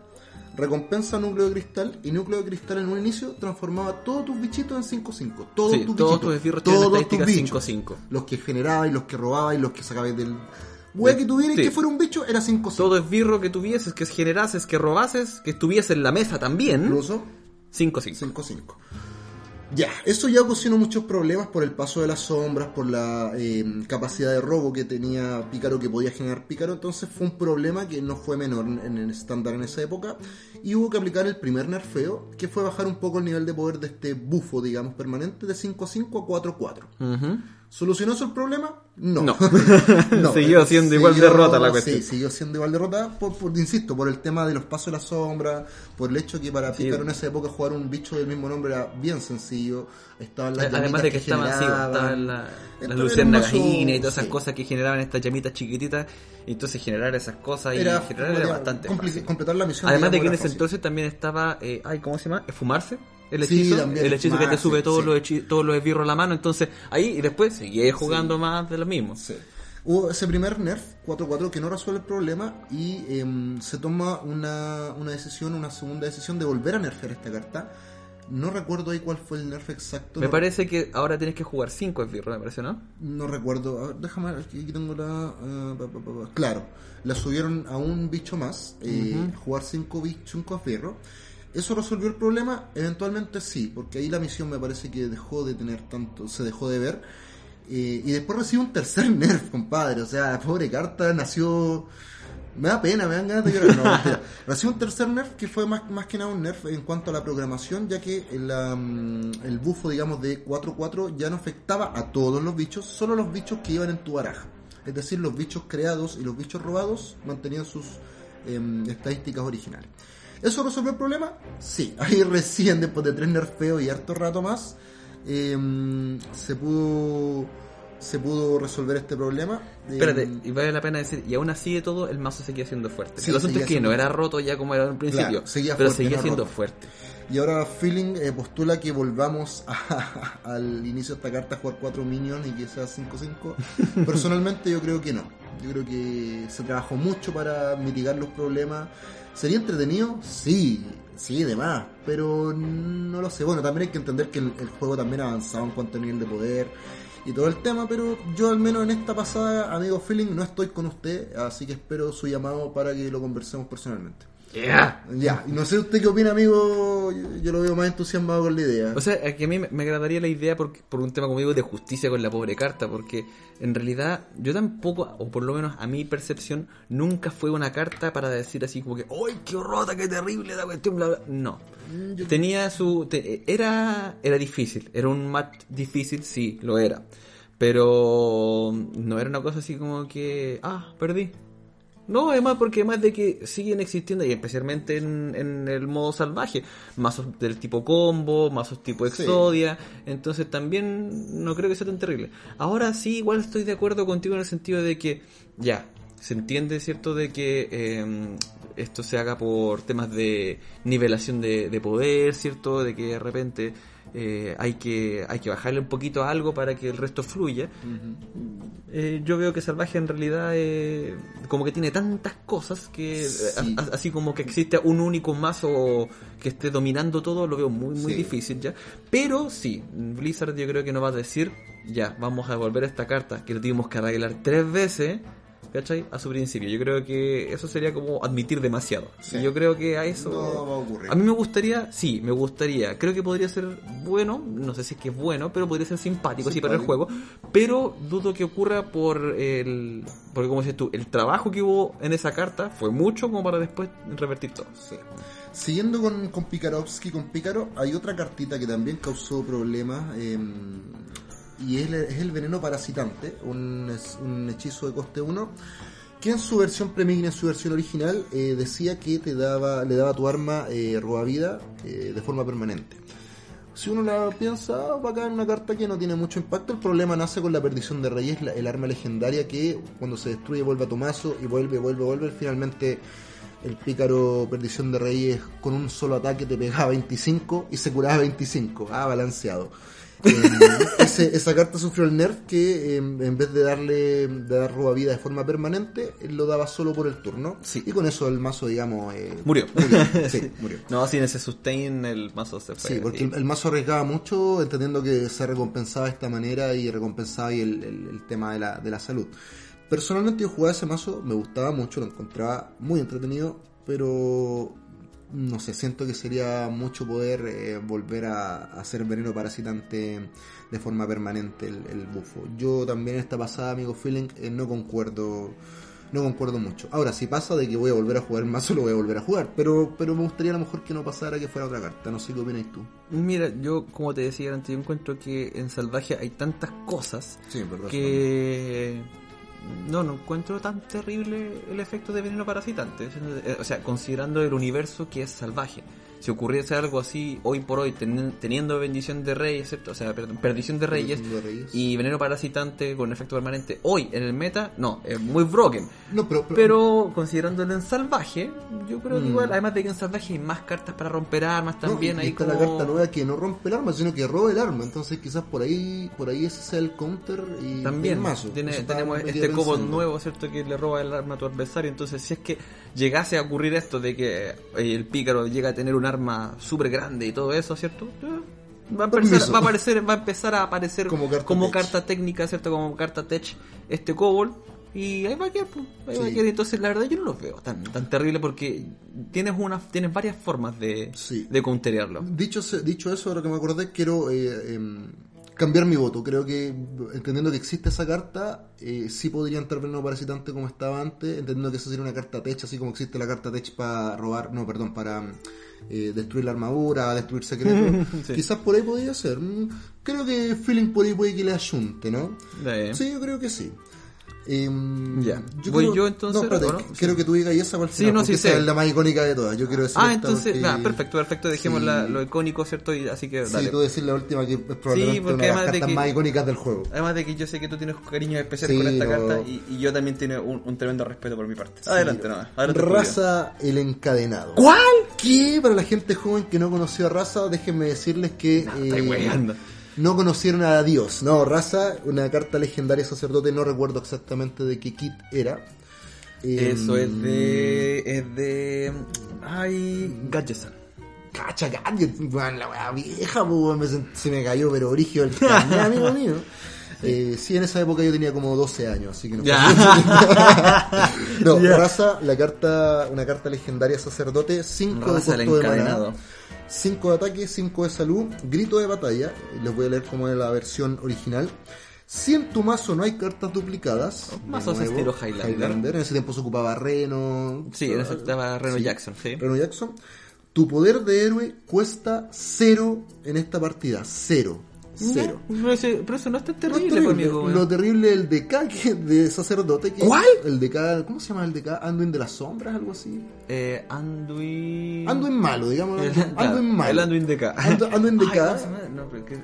Recompensa núcleo de cristal y núcleo de cristal en un inicio transformaba todos tus bichitos en 5-5. Todos Sí, tus todos bichitos. tus todos tus estadísticas bichos. 5-5. Los que generabais, los que robabais, los que sacabais del. Wea que tuvierais Sí. que fuera un bicho era 5-5. Todo esbirro que tuvieses, que generases, que robases, que estuviese en la mesa también. Incluso 5-5. 5-5. Ya, eso ya ocasionó muchos problemas por el paso de las sombras, por la eh, capacidad de robo que tenía Pícaro, que podía generar Pícaro. Entonces fue un problema que no fue menor en el estándar en esa época. Y hubo que aplicar el primer nerfeo, que fue bajar un poco el nivel de poder de este bufo, digamos, permanente, de 5-5 a 4-4. Ujú. ¿Solucionó eso el problema? No. No. Siguió siendo igual derrota la cuestión. Sí, siguió siendo igual derrota, por, por- insisto, por el tema de los pasos de la sombra, por el hecho que para Sí. Pícaro en esa época jugar un bicho del mismo nombre era bien sencillo. Estaban las Además de que estaban generaban. estaban la, Entonces, las luciérnagas y todas esas sí. cosas que generaban estas llamitas chiquititas. Y entonces generar esas cosas y Era, generar era bastante fácil. completar la misión. Además de que en ese fácil. entonces también estaba, eh, ay, ¿cómo se llama? ¿Fumarse? El Sí, hechizo, el hechizo que te sube todos, sí. los todos los esbirros a la mano. Entonces ahí y después seguí jugando más de lo mismo. Sí. Hubo ese primer nerf 4-4 que no resuelve el problema y em, se toma una, una decisión, una segunda decisión de volver a nerfear esta carta. No recuerdo ahí cuál fue el nerf exacto. Me no, parece que ahora tienes que jugar 5 esbirros, me parece, ¿no? no recuerdo. A ver, déjame ver, aquí tengo la. pa. Claro, la subieron a un bicho más, eh, jugar 5 bichos, 5 esbirros. ¿Eso resolvió el problema? Eventualmente sí, porque ahí la misión me parece que dejó de tener tanto, se dejó de ver. Eh, y después recibe un tercer nerf, compadre. O sea, la pobre carta nació. Me da pena, me dan ganas de llorar. No. Recibe un tercer nerf que fue más, más que nada un nerf en cuanto a la programación, ya que la, mm, el bufo, digamos, de 4-4 ya no afectaba a todos los bichos, solo los bichos que iban en tu baraja. Es decir, los bichos creados y los bichos robados mantenían sus em, estadísticas originales. ¿Eso resolvió el problema? Sí. Ahí recién, después de tres nerfeos y harto rato más, em, se pudo se pudo resolver este problema. Espérate, Em, y vale la pena decir, y aún así de todo, el mazo seguía siendo fuerte. Sí, el asunto es que siendo no era roto ya como era al principio, Claro, seguía pero fuerte, seguía siendo roto. fuerte. Y ahora Feeling eh, postula que volvamos a- al inicio de esta carta a jugar 4 minions y que sea 5-5. Personalmente yo creo que no. Yo creo que se trabajó mucho para mitigar los problemas. ¿Sería entretenido? Sí, sí, de más. Pero no lo sé. Bueno, también hay que entender que el, el juego también ha avanzado en cuanto a nivel de poder y todo el tema. Pero yo al menos en esta pasada, amigo Feeling, no estoy con usted. Así que espero su llamado para que lo conversemos personalmente. Ya, y no sé usted qué opina, amigo. Yo, yo lo veo más entusiasmado con la idea. O sea, es que a mí me me agradaría la idea por, por un tema, como digo, de justicia con la pobre carta, porque en realidad yo tampoco, o por lo menos a mi percepción, nunca fue una carta para decir así como que, ¡ay, qué horrota, qué terrible la cuestión! Bla, bla. No. Mm, yo- Tenía su... te- era, era difícil, era un match difícil, sí, lo era. Pero no era una cosa así como que, ah, perdí. No, además porque además de que siguen existiendo, y especialmente en, en el modo salvaje, mazos del tipo combo, mazos tipo Sí. exodia, entonces también no creo que sea tan terrible. Ahora sí, igual estoy de acuerdo contigo en el sentido de que, ya, se entiende, ¿cierto?, de que eh, esto se haga por temas de nivelación de, de poder, ¿cierto?, de que de repente eh, hay, que, hay que bajarle un poquito a algo para que el resto fluya. Eh, yo veo que Salvaje en realidad eh, como que tiene tantas cosas que eh, Sí. a- a- así como que existe un único mazo que esté dominando todo, lo veo muy muy Sí. difícil ya. Pero sí, Blizzard yo creo que nos va a decir, ya, vamos a devolver esta carta que lo tuvimos que arreglar tres veces. ¿Cachai? A su principio. Yo creo que eso sería como admitir demasiado. Sí. Y yo creo que a eso... No va a ocurrir. A mí me gustaría, sí, me gustaría. Creo que podría ser bueno, no sé si es que es bueno, pero podría ser simpático, así para el juego. Pero dudo que ocurra por el. Porque, como dices tú, el trabajo que hubo en esa carta fue mucho como para después revertir todo. Sí. Siguiendo con, con Pikarovsky, con Pícaro, hay otra cartita que también causó problemas. eh, y es, el- veneno parasitante, un, hechizo de coste 1. Que en su versión premigna, en su versión original, eh, decía que te daba, le daba tu arma eh, vida eh, de forma permanente. Si uno la piensa, va a caer una carta que no tiene mucho impacto. El problema nace con la perdición de reyes, el arma legendaria que cuando se destruye vuelve a tu mazo y vuelve, vuelve, vuelve. Finalmente el pícaro perdición de reyes con un solo ataque te pegaba 25 y se curaba 25. Ah, balanceado. Ese- esa carta sufrió el nerf que eh, en vez de darle de dar roba vida de forma permanente, él lo daba solo por el turno. Sí. Y con eso el mazo, digamos, eh, Murió. Sí, murió. No, sin ese sustain el mazo se fue. Sí, porque el, el mazo arriesgaba mucho, entendiendo que se recompensaba de esta manera y recompensaba el- el tema de la, de la salud. Personalmente yo jugaba ese mazo, me gustaba mucho, lo encontraba muy entretenido, pero no sé, siento que sería mucho poder eh, volver a, a hacer veneno parasitante de forma permanente el, el bufo. Yo también esta pasada, amigo Feeling, eh, no concuerdo no concuerdo mucho. Ahora, si pasa de que voy a volver a jugar mazo, lo voy a volver a jugar. Pero, pero me gustaría a lo mejor que no pasara que fuera otra carta. No sé qué opinas tú. Mira, yo como te decía antes, yo encuentro que en Salvaje hay tantas cosas Sí, en verdad. que no, no encuentro tan terrible el efecto de veneno parasitante. Eh, O sea, considerando el universo que es salvaje. Si ocurriese algo así hoy por hoy, teni- teniendo bendición de reyes, ¿cierto? o sea, perdón, perdición de reyes Perdición de reyes. y veneno parasitante con efecto permanente hoy en el meta, no, es muy broken. No, pero, pero, Pero considerándolo en salvaje, yo creo que Mm. igual, además de que en salvaje hay más cartas para romper armas no, también, y ahí está como... la carta nueva que no rompe el arma, sino que roba el arma. Entonces quizás por ahí por ahí ese sea el counter y También el mazo. tiene- tenemos este pensando. nuevo, ¿cierto? Que le roba el arma a tu adversario. Entonces, si es que llegase a ocurrir esto de que eh, el pícaro llega a tener un arma súper grande y todo eso, ¿cierto? Eh, Va a, empezar, Permiso. va a aparecer, va a empezar a aparecer Como como carta técnica, ¿cierto? Como carta tech, este Cobol. Y ahí va a quedar, pues, ahí va a Sí. quedar. Entonces, la verdad, yo no lo veo tan, tan terrible porque tienes una, tienes varias formas de, Sí. de counterearlo. Dicho, dicho eso, ahora que me acordé, quiero eh, em, cambiar mi voto. Creo que, entendiendo que existe esa carta, eh, sí podría entrar veneno parasitante como estaba antes, entendiendo que esa sería una carta tech, así como existe la carta tech para robar, no, perdón, para eh, destruir la armadura, destruir secretos. Sí. Quizás por ahí podría ser. Mm, Creo que Feeling por ahí puede que le ayunte, ¿no? Sí, yo creo que sí. Em, Ya. Voy yo entonces, No, espérate, ¿o no? qu- quiero que tú digas esa el Sí, final, no, sí sé. es la más icónica de todas. Yo quiero decir Ah, entonces, porque- ah, perfecto, perfecto. Dejemos Sí. la- lo icónico, ¿cierto? Y así que, Sí, tú decir la última que es probablemente porque una de las además de cartas que- más icónicas del juego. Además de que yo sé que tú tienes cariños especiales Sí, con esta no. carta y, y yo también tengo un, un tremendo respeto por mi parte. Sí. Adelante, nomás. Adelante. Raza el encadenado. ¿Cuál? ¿Qué? Para la gente joven que no conoció a Raza, déjenme decirles que No, estoy. No conocieron a Dios. No, Raza, una carta legendaria sacerdote, no recuerdo exactamente de qué kit era. Eso Em, es de. Es de. Ay. Gadgetsan. Cacha Gadget, weón, la weá vieja, pues, me se me cayó, pero origen el carnet, amigo mío. Eh, sí, en esa época yo tenía como 12 años, así que no. Ya. no, raza, la carta, una carta legendaria sacerdote, 5 de de maná, encadenado. 5 de ataque, 5 de salud, grito de batalla, les voy a leer como es la versión original. Si en tu mazo no hay cartas duplicadas, Mazos estilo Highlander. en ese tiempo se ocupaba Reno, Sí, en eso estaba Reno Sí. Jackson, sí. Reno Jackson. Tu poder de héroe cuesta cero en esta partida. Cero. Cero. No, pero, ese- pero eso no es tan terrible, terrible, conmigo, weón. lo terrible el DK que- de sacerdote. Que ¿Cuál? El DK, ¿cómo se llama el DK? Anduin de las sombras, algo así. Eh, Anduin. Anduin malo, digamos. El, Anduin malo. el Anduin de. Andu- Anduin de Ay. No, pero que- es-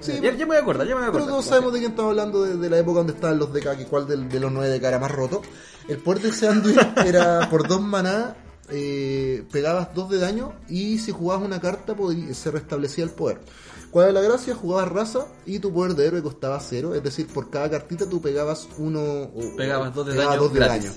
Sí, ya, ya me voy a acordar, ya me voy a Pero acordar. todos sabemos de quién estamos hablando, de, de la época donde estaban los DK, que cuál del- de, los 9 DK era más roto. El poder de ese Anduin era por dos maná, eh, pegabas dos de daño y si jugabas una carta se restablecía el poder. ¿Cuál es la gracia? Jugabas raza y tu poder de héroe costaba cero, es decir, por cada cartita tú pegabas uno o- Pegabas dos de pegabas daño dos de daño.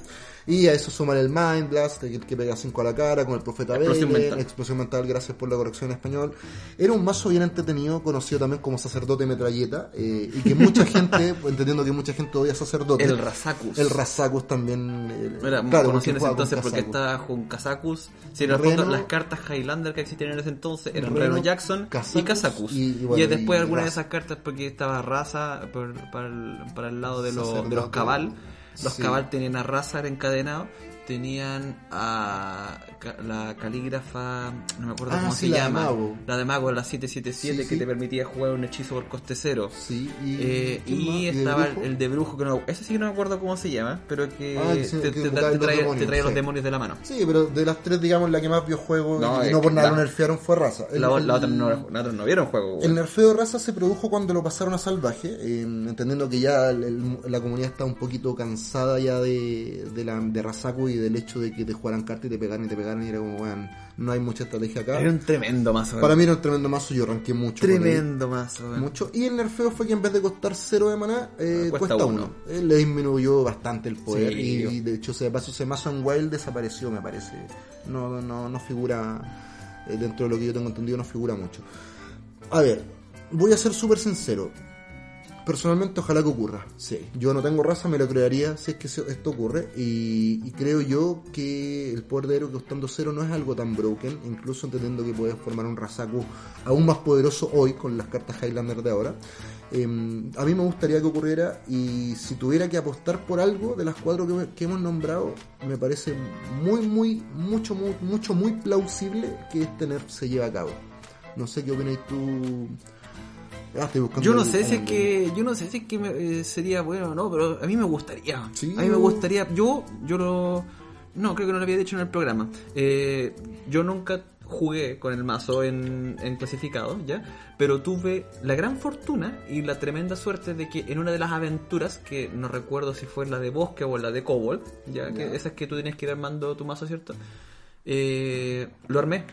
Y a eso sumar el Mind Blast, que, que pega 5 a la cara, con el Profeta Explosión mental. Explosión Mental, gracias por la corrección en español. Era un mazo bien entretenido, conocido también como Sacerdote Metralleta, eh, y que mucha gente, entendiendo que mucha gente odia Sacerdote. El Razakus. El Razakus también. eh, Era claro, conocido en ese entonces porque estaba con Kazakus. Si en el fondo Reno- las cartas Highlander que existían en ese entonces eran Reno, Reno, Jackson Kazakus y Kazakus. y- Y, y bueno, después algunas de esas cartas porque estaba Raza por- para, el, para el lado de, los- de los. Cabal. Los Sí. Cabal tenían a Raza encadenado. Tenían a la calígrafa, no me acuerdo Ah, cómo sí, se la de llama. mago. La de mago, la 777, Sí, que sí. te permitía jugar un hechizo por coste cero. Sí, y, Eh, de estaba el de brujo, que no, ese sí que no me acuerdo cómo se llama, pero que, Ah, que te, te- trae, te demonios, trae los demonios de la mano. Sí, pero de las tres, digamos, la que más vio juego No, y no por nada la- lo nerfearon fue raza. El, La, otra no, la otra no vieron juego. el nerfeo de raza se produjo cuando lo pasaron a salvaje, eh, entendiendo que ya el- el- la comunidad está un poquito cansada ya de, de, la, de Razaku y del hecho de que te jugaran cartas y te pegaran y te pegaran y era como, weón, no hay mucha estrategia acá. Era un tremendo mazo. Para mí era un tremendo mazo, yo ranqué mucho. tremendo mazo. weón. Mucho. Y el nerfeo fue que en vez de costar 0 de maná, eh, Ah, cuesta cuesta uno. 1. le disminuyó bastante el poder. Sí. y de hecho, ese paso ese mazo en Wild desapareció, me parece. No, no, no figura. eh, dentro de lo que yo tengo entendido, no figura mucho. A ver, voy a ser súper sincero. Personalmente, ojalá que ocurra. Sí. Yo no tengo raza, me lo crearía si es que esto ocurre. Y, y creo yo que el poder de héroe costando cero no es algo tan broken. Incluso entendiendo que puedes formar un Razaku aún más poderoso hoy con las cartas Highlander de ahora. Eh, a mí me gustaría que ocurriera. Y si tuviera que apostar por algo de las cuatro que, que hemos nombrado, me parece muy, muy, mucho, muy, mucho, muy plausible que este nerf se lleve a cabo. No sé qué opinas tú. Ah, Yo no sé si es que yo no sé si es que me- eh, sería bueno o no, pero a mí me gustaría. Sí. A mí me gustaría. Yo yo lo no creo que no lo había dicho en el programa. Eh, yo nunca jugué con el mazo en, en clasificado, ¿ya? Pero tuve la gran fortuna y la tremenda suerte de que en una de las aventuras, que no recuerdo si fue la de Bosque o la de Cobol, ya, que esas que tú tenías que ir armando tu mazo, ¿cierto? Eh, lo armé.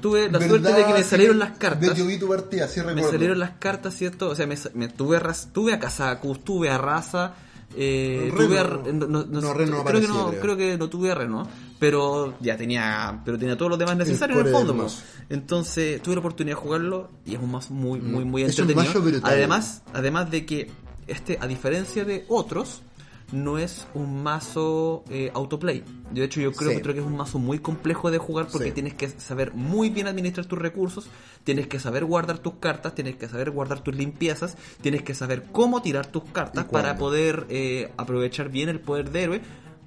Tuve la suerte de que me salieron las cartas. De yo vi tu partida, sí Me recuerdo. salieron las cartas, ¿cierto? O sea, me, me tuve, a tuve a Kazaku, tuve a Raza, eh, Reno. tuve a... No, no, no No, sé, Reno no creo, que no, creo. creo que no tuve a Reno, pero ya tenía pero tenía todos los demás necesarios en el fondo. po. mazo. Entonces tuve la oportunidad de jugarlo y es un mazo muy, muy, muy Mm. Un entretenido. Además, además de que este, a diferencia de otros, no es un mazo eh, autoplay. De hecho, yo creo, Sí. creo que es un mazo muy complejo de jugar porque Sí. tienes que saber muy bien administrar tus recursos, tienes que saber guardar tus cartas, tienes que saber guardar tus limpiezas, tienes que saber cómo tirar tus cartas ¿Y para poder eh, aprovechar bien el poder de héroe.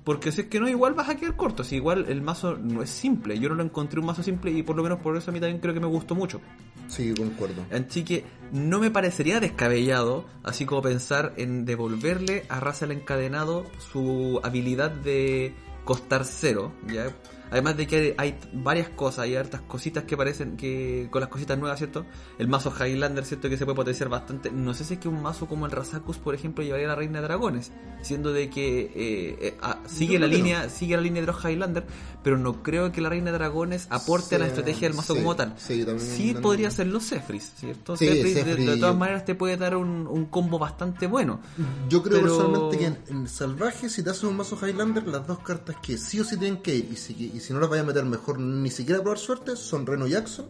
Porque si es que no, igual vas a quedar corto. Si igual el mazo no es simple. Yo no lo encontré un mazo simple y por lo menos por eso a mí también creo que me gustó mucho. Sí, concuerdo. Así que no me parecería descabellado, así como pensar en devolverle a Raza el encadenado su habilidad de costar cero, ¿ya? Además de que hay, hay varias cosas, hay hartas cositas que parecen que con las cositas nuevas, ¿cierto? El mazo Highlander, ¿cierto? Que se puede potenciar bastante. No sé si es que un mazo como el Razakus, por ejemplo, llevaría a la Reina de Dragones, siendo de que eh, eh, ah, sigue la línea, sigue la línea de los Highlander, pero no creo que la Reina de Dragones aporte a la estrategia del mazo sí, como tal. sí, también- sí también- podría ser los Zephyrs, ¿cierto? Zephyrs, de- todas maneras te puede dar un, un combo bastante bueno. Yo creo Pero- personalmente que en, en Salvaje, si te haces un mazo Highlander, las dos cartas que sí o sí tienen que ir, y si, y si no las vayas a meter mejor ni siquiera probar suerte, son Reno Jackson,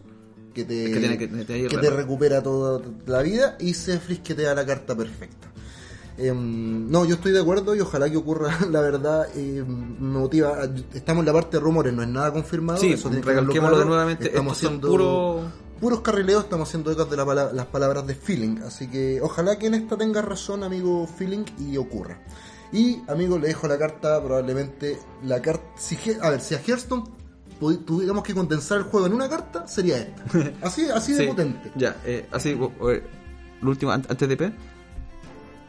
que te, Que tiene que- te- te- que te recupera toda la vida, y Zephyrs, que te da la carta perfecta. Em, no, yo estoy de acuerdo y ojalá que ocurra, la verdad, em, me motiva. Estamos en la parte de rumores, no es nada confirmado. Sí, eso tiene que de nuevamente, Estamos haciendo puro- puros carrileos, estamos haciendo ecos de la pala- las palabras de Feeling. Así que ojalá que en esta tengas razón, amigo Feeling, y ocurra. Y, amigo, le dejo la carta, probablemente la carta. Si, a ver, si a Hearthstone tuviéramos que condensar el juego en una carta, sería esta. Así, así de Sí, potente. Ya, eh, así, o- lo último, an- antes de P.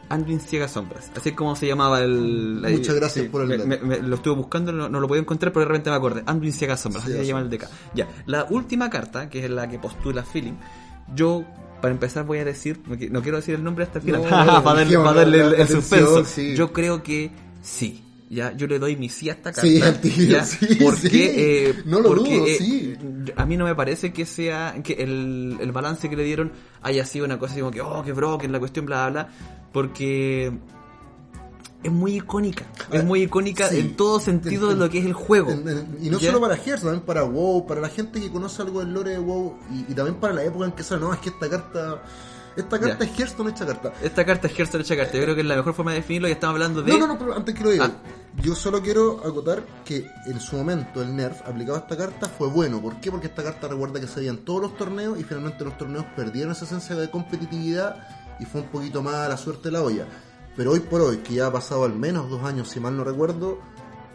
Anduin Ciega Sombras, así es como se llamaba el... Muchas gracias por el me- me- me- Lo estuve buscando, no, no lo podía encontrar, pero de repente me acordé. Anduin Ciega Sombras, así se llama el DK. Ya, la última carta, que es la que postula Feeling, yo... Para empezar voy a decir, no qui- no quiero decir el nombre hasta el final, No, para, darle, para darle el, suspenso. sí. Yo creo que sí. Ya, yo le doy mi sí a esta carta. Sí, al ya, sí, porque, sí. eh, No lo porque, dudo, eh, sí. a mí no me parece que sea que el, el balance que le dieron haya sido una cosa así como que oh que broken la cuestión bla bla bla porque es muy icónica es muy icónica Sí. en todo sentido de lo que es el juego En- en- y no ¿Ya? solo para Hearthstone, también para WoW, para la gente que conoce algo del lore de WoW y, y también para la época en que sale. No, es que esta carta. Esta carta Ya. es Hearthstone hecha carta. esta carta es Hearthstone hecha carta yo creo que es la mejor forma de definirlo y estamos hablando de No, no, no, pero antes que lo diga, Ah. yo solo quiero acotar que en su momento el nerf aplicado a esta carta fue bueno. ¿Por qué? Porque esta carta recuerda que se veían todos los torneos y finalmente los torneos perdieron esa esencia de competitividad y fue un poquito más a la suerte de la olla. Pero hoy por hoy, que ya ha pasado al menos dos años, si mal no recuerdo,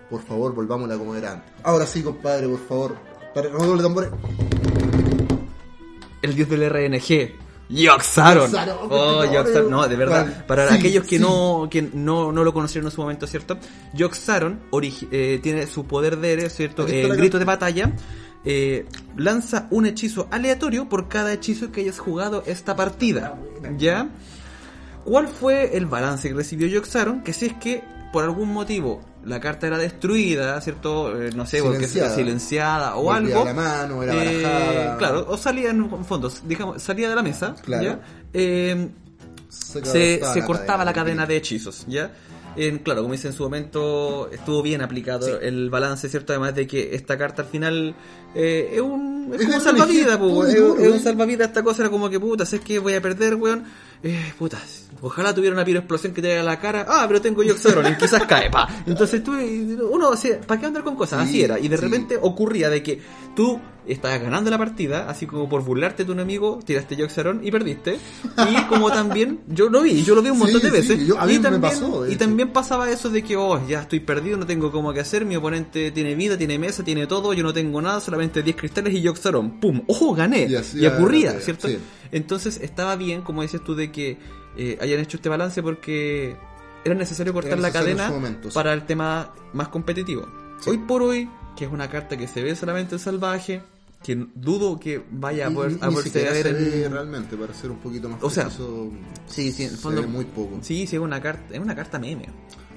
por favor, volvámosla como era antes. Ahora sí, compadre, por favor, para redoble tambores. El dios del RNG. Yoxaron. Oh, Yoxaron. No, de verdad. Vale. Para Sí, aquellos que sí. no que no, no lo conocieron en su momento, ¿cierto? Yoxaron eh, tiene su poder de héroe, ¿cierto? Aquí Eh, grito de batalla. eh, lanza un hechizo aleatorio por cada hechizo que hayas jugado esta partida. ¿Ya? ¿Cuál fue el balance que recibió Yoxaron? Que si es que por algún motivo la carta era destruida, ¿cierto? Eh, no sé, porque Silenciada. era silenciada o Volvía algo. la mano, era eh, claro, o salía en fondo, digamos, salía de la mesa, Claro. ¿ya? Eh, Se, se, cortaba se la cortaba la cadena de hechizos, ¿ya? Claro, como dice en su momento, estuvo bien aplicado Sí. el balance, ¿cierto? Además de que esta carta al final eh, es un, es como un salvavidas, es, es un salvavidas. Esta cosa era como que, puta, sé que voy a perder, weón. Eh, putas, ojalá tuviera una explosión que te haga la cara. Ah, pero tengo Yoxaron y quizás cae, pa. Entonces tú, uno, o sea, ¿para qué andar con cosas? Sí, Así era. Y de repente ocurría de que tú estabas ganando la partida, así como por burlarte de un enemigo, tiraste Yoxaron y perdiste. Y como también, yo lo vi, yo lo vi un Sí, montón de sí, veces. yo- a mí y me también, pasó, de y hecho. también pasaba eso de que, oh, ya estoy perdido, no tengo cómo que hacer, mi oponente tiene vida, tiene mesa, tiene todo, yo no tengo nada, solamente 10 cristales y Yoxaron. ¡Pum! ¡Ojo, gané! Y así ocurría, ya, ¿cierto? sí. Entonces estaba bien, como decías tú, de que eh, hayan hecho este balance porque era necesario cortar Era la necesario cadena para el tema más competitivo. Sí. Hoy por hoy, que es una carta que se ve solamente en salvaje, que dudo que vaya a poder, ni- a ver se en... realmente, para ser un poquito más O sea, preciso, Sí, sí, en el fondo... muy poco. Sí, sí, es una carta, es una carta meme.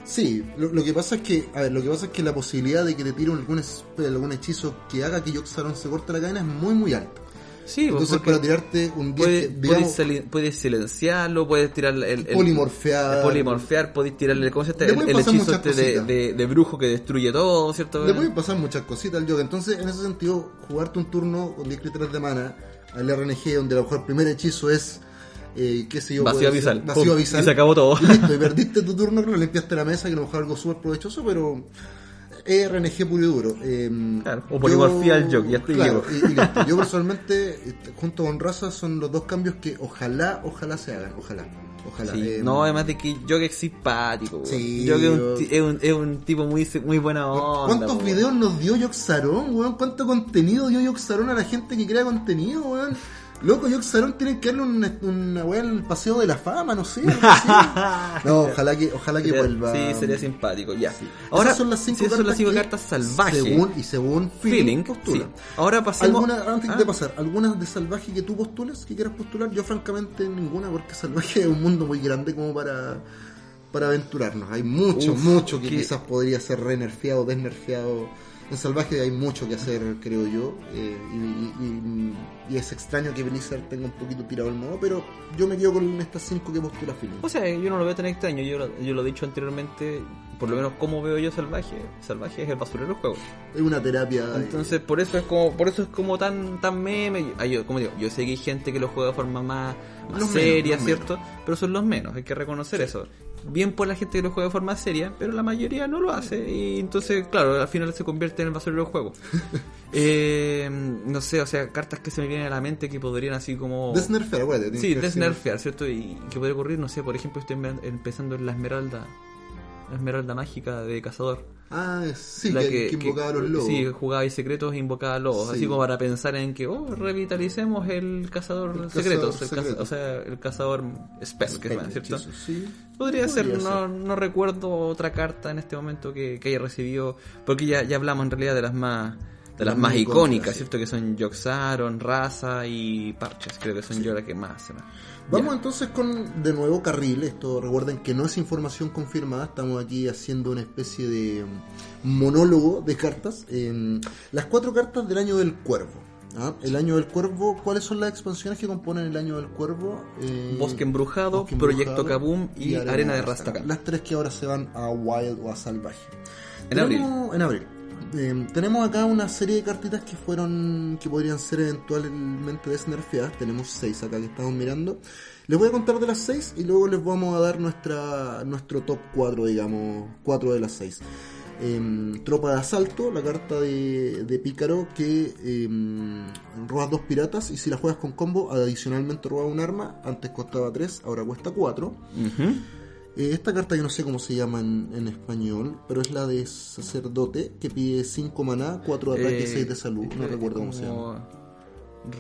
Sí, lo, lo que pasa es que, a ver, lo que pasa es que la posibilidad de que te tire algún, algún hechizo que haga que Yoxaron se corte la cadena es muy muy alta. Sí, pues, Entonces para tirarte un 10, puedes, que, digamos, puedes puedes silenciarlo, puedes tirar el, el- polimorfear, el polimorfear, podéis tirarle ¿cómo se? Le el, el hechizo este de, de, de brujo que destruye todo, ¿cierto? Le pueden pasar muchas cositas al yoga. Entonces, en ese sentido, jugarte un turno con 10 criaturas de mana al RNG, donde a lo mejor el primer hechizo es, eh, qué sé yo, Vacío abisal. Vacío abisal. y se acabó todo. Y listo, y perdiste tu turno, claro, limpiaste la mesa, que a lo mejor algo súper provechoso, pero es RNG puro y duro. Eh, Claro, o polimorfía al yoga, ya estoy claro, vivo. y- y listo. Yo personalmente, este, junto con Raza, son los dos cambios que ojalá, ojalá se hagan. Ojalá, ojalá. Sí, Eh, no, además de que Yoga es simpático. Sí, es un, yo- es, un, es un tipo muy, muy buena onda. ¿Cuántos videos nos dio Yoxaron, weón? ¿Cuánto contenido dio Yoxaron a la gente que crea contenido, weón? Loco, Yoxaron tienen que darle una, una weá al paseo de la fama, no sé. así. no, ojalá que, ojalá que Sería- vuelva. Sí, sería simpático, ya. Sí. Ahora Esas son las cinco sí, cartas, son las cinco que, cartas salvajes. Según, y según feeling, Feeling, sí. Ahora pasemos... ¿Alguna, antes Ah, de pasar, ¿algunas de salvaje que tú postules, que quieras postular? Yo francamente ninguna, porque salvaje es un mundo muy grande como para, para aventurarnos. Hay mucho, Uf, mucho que que- quizás podría ser re-nerfeado, desnerfeado. En salvaje hay mucho que hacer, creo yo. eh, y, y- es extraño que Blizzard tenga un poquito tirado el modo, pero yo me quedo con estas cinco que postula Feeling. O sea, yo no lo veo tan extraño, yo, lo- yo lo he dicho anteriormente, por lo menos como veo yo Salvaje, Salvaje es el basurero del juego. Es una terapia. eh, Entonces, por eso es como por eso es como tan tan meme. Ah, yo, como digo, yo sé que hay gente que lo juega de forma más, más menos, seria, ¿cierto? Pero son los menos, hay que reconocer eso. Bien por la gente que lo juega de forma seria, pero la mayoría no lo hace. Y entonces, claro, al final se convierte en el basurero del juego. eh, no sé, o sea, cartas que se me vienen a la mente que podrían así como... Desnerfear, tienes Sí, desnerfear, ¿cierto? Y que puede ocurrir, no sé, por ejemplo, estoy em- empezando en la esmeralda, esmeralda mágica de cazador. Ah, sí, La que, que invocaba a los lobos. Sí, jugaba y secretos e invocaba a lobos. Sí. Así como para pensar en que, oh, revitalicemos el cazador El secretos. cazador el caza- secreto. o sea, el cazador spell, que se llama, ¿cierto? Sí. Podría ser, Podría no, no recuerdo otra carta en este momento que, que haya recibido, porque ya, ya hablamos en realidad de las más de las Las más icónicas, sí. ¿cierto? Que son Yoxaron, Raza y Parches, creo que son yo las que más se me... Vamos entonces con de nuevo carril. Esto recuerden que no es información confirmada. Estamos aquí haciendo una especie de mm, monólogo de cartas. Eh, las cuatro cartas del año del cuervo. ¿ah? El año del cuervo. ¿Cuáles son las expansiones que componen el año del cuervo? Eh, Bosque Embrujado, Bosque Proyecto Embrujado Kaboom y, Arena de Rastakhan. Las tres que ahora se van a Wild o a Salvaje. En abril. En abril. Eh, tenemos acá una serie de cartitas que fueron que podrían ser eventualmente desnerfeadas. Tenemos seis acá que estamos mirando. Les voy a contar de las seis y luego les vamos a dar nuestra nuestro top 4, digamos, cuatro de las seis. Em, tropa de asalto, la carta de, de pícaro que em, robas dos piratas y si la juegas con combo adicionalmente robas un arma, antes costaba 3, ahora cuesta 4. Ujú. Eh, esta carta que no sé cómo se llama en, en español, pero es la de sacerdote que pide 5 maná, 4 de ataque y Eh, 6 de salud. No eh, recuerdo cómo se llama.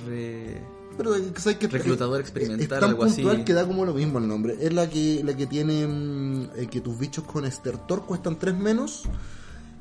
re- Pero eh, sabes que Reclutador experimental, es tan algo así. puntual que da como lo mismo el nombre. Es la que la que tiene mm, eh, que tus bichos con estertor cuestan 3 menos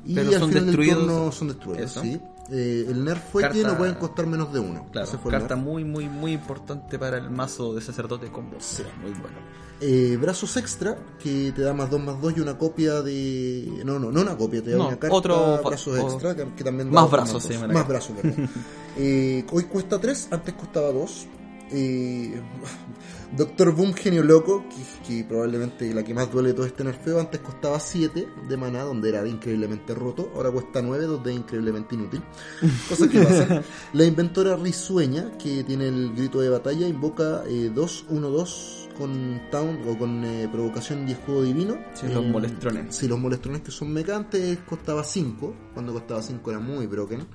y Pero al son final destruidos. del turno son destruidos. ¿sí? Eh, el nerf fue que no pueden costar menos de uno. Claro, Ese fue el carta muy, muy, muy importante para el mazo de sacerdote combo. Sí. Muy bueno. Eh, brazos extra, que te da más 2 más 2 y una copia de. No, no, no una copia, te da No, una carta otro- brazos extra, que, que también da Más brazos la Más brazos. Eh, hoy cuesta 3, antes costaba 2. Eh, Doctor Boom, genio loco, que, que probablemente la que más duele de todo este nerfeo, antes costaba 7 de maná, donde era increíblemente roto, ahora cuesta 9, donde es increíblemente inútil. Cosas que pasan. La inventora risueña, que tiene el grito de batalla, invoca 2-1-2 con Town o con eh, provocación y escudo divino. Sí, los Eh, molestrones. Sí, los molestrones que son meca antes costaba 5, cuando costaba 5 era muy broken.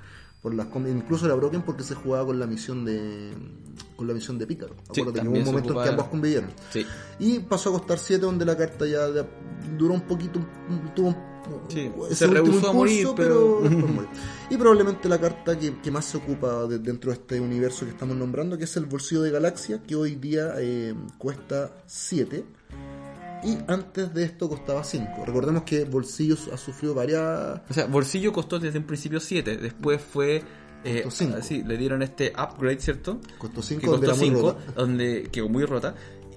Por las, incluso era broken porque se jugaba con la misión de con la misión de Pícaro. Sí, que hubo un momento en que ambos convivieron. Sí. Y pasó a costar 7 donde la carta ya, duró un poquito, tuvo Sí, ese se último rehusó a morir, pero- murió. Y probablemente la carta que, que más se ocupa de- dentro de este universo que estamos nombrando, que es el bolsillo de galaxia, que hoy día eh, cuesta 7. Y antes de esto costaba 5. Recordemos que Bolsillos ha sufrido varias... O sea, Bolsillo costó desde un principio 7, después fue... Eh, Costó cinco. así, le dieron este upgrade, ¿cierto? Costó 5 que donde costó era muy 5, rota. donde quedó muy rota.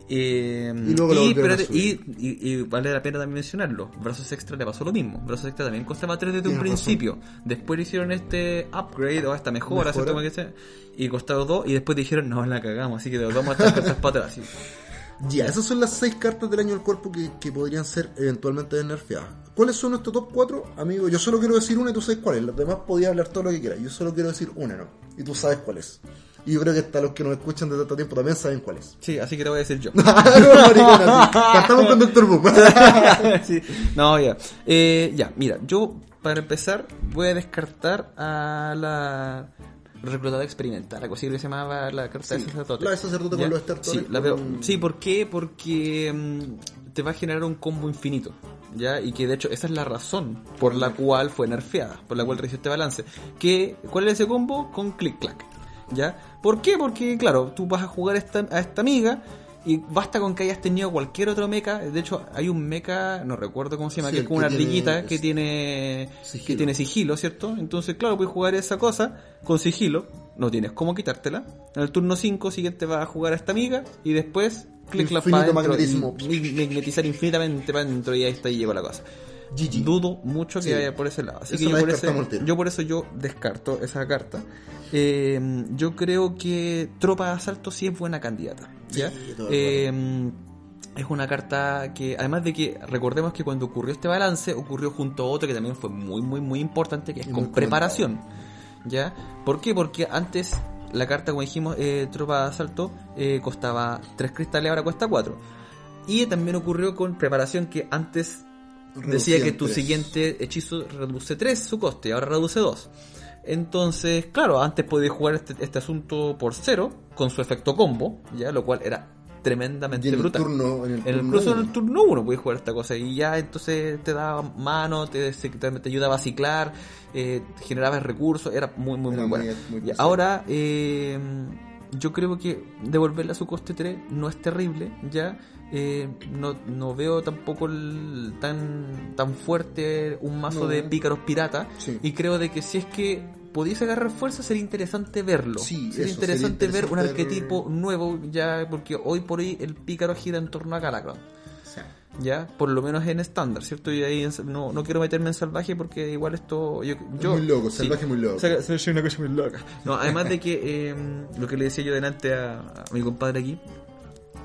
Eh, Y luego a espérate, y, y- vale la pena también mencionarlo. Brazos Extra le pasó lo mismo. Brazos Extra también costaba 3 desde un principio. Después le hicieron este upgrade o esta mejora, Mejora. ¿cierto? Como que sea, Y costaba 2 y después dijeron, no, la cagamos, así que devolvamos estas cartas para atrás. Ya, esas son las 6 cartas del año del cuerpo que, que podrían ser eventualmente nerfeadas. ¿Cuáles son nuestros top 4? Amigo, yo solo quiero decir una y tú sabes cuál es. Los demás podía hablar todo lo que quieras. Yo solo quiero decir una, ¿no? Y tú sabes cuál es. Y yo creo que hasta los que nos escuchan desde tanto tiempo también saben cuál es. Sí, así que te voy a decir yo. Maricona, sí. Partamos con Doctor Boom. Sí. No, ya. Eh, ya, mira, yo para empezar voy a descartar a la reclutada experimental, algo así que se llamaba la carta Sí, de sacerdote. la de sacerdote ¿Ya? con los estertores, Sí, la veo. con- Sí, ¿por qué? Porque mm, te va a generar un combo infinito. ¿Ya? Y que de hecho esa es la razón por la cual fue nerfeada, por la cual recibió este balance. Que, ¿Cuál es ese combo? Con click clack. ¿Ya? ¿Por qué? Porque, claro, tú vas a jugar esta, a esta amiga y basta con que hayas tenido cualquier otro mecha. De hecho, hay un mecha, no recuerdo cómo se llama, Sí, que es como que una ardillita que tiene Sigilo. que tiene sigilo, ¿cierto? Entonces, claro, puedes jugar esa cosa con sigilo, no tienes cómo quitártela. En el turno 5 siguiente vas a jugar a esta amiga y después clic Infinito para magnetismo. y magnetizar infinitamente para adentro y ahí está y llegó la cosa. GG. Dudo mucho que Sí. vaya por ese lado. Así que yo por, ese- yo eso yo descarto esa carta. Eh, yo creo que Tropa de Asalto sí es buena candidata. ¿ya? Sí, Eh, es una carta que, además de que recordemos que cuando ocurrió este balance, ocurrió junto a otro que también fue muy, muy, muy importante, que es con preparación. ¿Ya? ¿Por qué? Porque antes la carta, como dijimos, eh, Tropa de Asalto, eh, costaba 3 cristales, ahora cuesta 4. Y también ocurrió con preparación que antes decía que tu tres. siguiente hechizo reduce 3 su coste, ahora reduce 2. Entonces, claro, antes podías jugar este, este asunto por 0 con su efecto combo, ya lo cual era tremendamente en el brutal. turno, en el En turno incluso en uno. el turno 1 puedes jugar esta cosa y ya entonces te daba mano, te, te, ayudaba a ciclar, eh, generaba recursos, era muy muy Era muy muy- buena. muy Y posible. ahora eh, yo creo que devolverle a su coste 3 no es terrible, ya eh, no, no veo tampoco el- tan tan fuerte un mazo No. de pícaros pirata Sí. y creo de que si es que pudiese agarrar fuerza sería interesante verlo. Sí, sería eso, interesante sería ver un arquetipo nuevo ya porque hoy por hoy el pícaro gira en torno a Galacron. Ya, por lo menos en estándar, ¿cierto? Y ahí en- no, no quiero meterme en salvaje porque igual esto. Yo, yo- muy loco, sí. salvaje muy loco. Soy una cosa muy loca. No, además de que eh, lo que le decía yo delante a, a mi compadre aquí,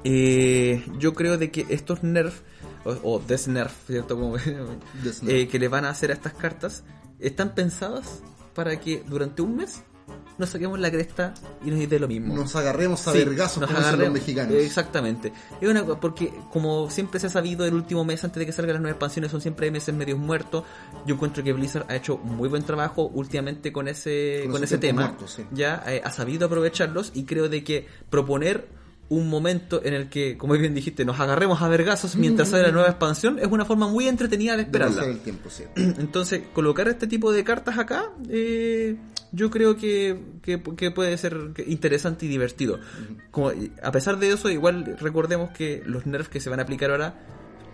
eh, yo creo de que estos nerf, o, o desnerf, ¿cierto? Como, Desnerf. eh, que le van a hacer a estas cartas, están pensadas para que durante un mes nos saquemos la cresta y nos dé lo mismo. Nos agarremos a Sí, vergazos nos como dicen los agarremos. mexicanos. Exactamente. Es una, porque como siempre se ha sabido, el último mes antes de que salgan las nuevas expansiones son siempre meses medios muertos. Yo encuentro que Blizzard ha hecho muy buen trabajo últimamente con ese, Con con, ese tema. muerto, sí. Ya eh, ha sabido aprovecharlos y creo de que proponer un momento en el que, como bien dijiste, nos agarremos a vergazos mientras sale la nueva expansión, es una forma muy entretenida de esperarla. el tiempo, sí. Entonces, colocar este tipo de cartas acá, eh, yo creo que, que, que puede ser interesante y divertido. Como, a pesar de eso, igual recordemos que los nerfs que se van a aplicar ahora,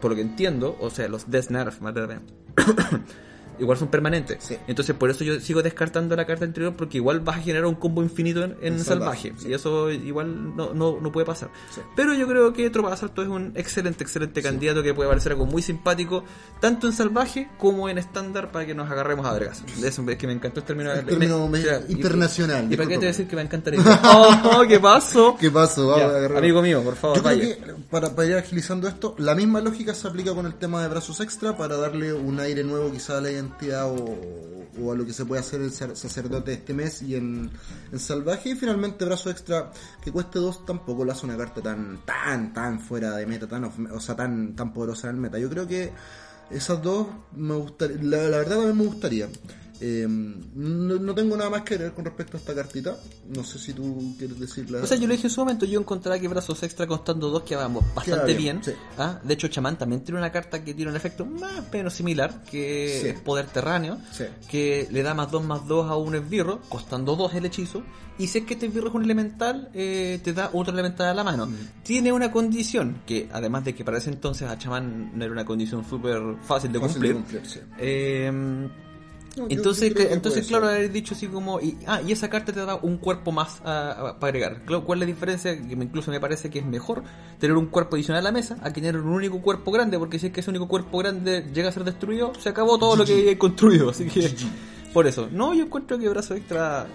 por lo que entiendo, o sea, los death nerfs, más de- igual son permanentes. Sí. Entonces, por eso yo sigo descartando la carta anterior, porque igual vas a generar un combo infinito en, salvaje. salvaje, sí. Y eso igual no, no, no puede pasar. Sí. Pero yo creo que Tropa de Asalto es un excelente, excelente candidato que puede parecer algo muy simpático, tanto en salvaje como en estándar, para que nos agarremos a vergas. De eso es que me encantó el término, El término me- mira, y- internacional, ¿Y, para qué te voy a decir que me encantaría? ¡Oh, qué pasó! ¿Qué pasó? Vamos Ya, a agarrar- amigo mío, por favor, Yo creo vaya. que para, para ir agilizando esto, la misma lógica se aplica con el tema de brazos extra para darle un aire nuevo quizá a la identidad o, a lo que se puede hacer el sac- sacerdote este mes y en, salvaje. Y finalmente brazo extra que cueste dos tampoco lo hace una carta tan, tan, tan fuera de meta, tan, o sea, tan, tan poderosa en el meta. Yo creo que esas dos me gustaría, la, la verdad también me gustaría. Eh, no, no tengo nada más que ver con respecto a esta cartita. No sé si tú quieres decirla. O sea, yo lo dije en su momento, yo encontraba que brazos extra costando dos quedamos bastante Queda bien. bien, sí. ¿ah? De hecho, Chamán también tiene una carta que tiene un efecto más o menos similar, que Sí. es poder terráneo, Sí. que le da más 2 más 2 a un esbirro, costando 2 el hechizo. Y si es que este esbirro es un elemental, eh, te da otro elemental a la mano. Tiene una condición, que además de que para ese entonces a Chamán no era una condición súper fácil de Fácil de cumplir. eh, No, entonces, yo creo que entonces claro, haber dicho así como, y, ah, y esa carta te da un cuerpo más ah, para agregar. Claro, ¿Cuál es la diferencia? Que incluso me parece que es mejor tener un cuerpo adicional a la mesa a que tener un único cuerpo grande, porque si es que ese único cuerpo grande llega a ser destruido, se acabó todo lo que hay construido. Así que, por eso, no, yo encuentro que brazo extra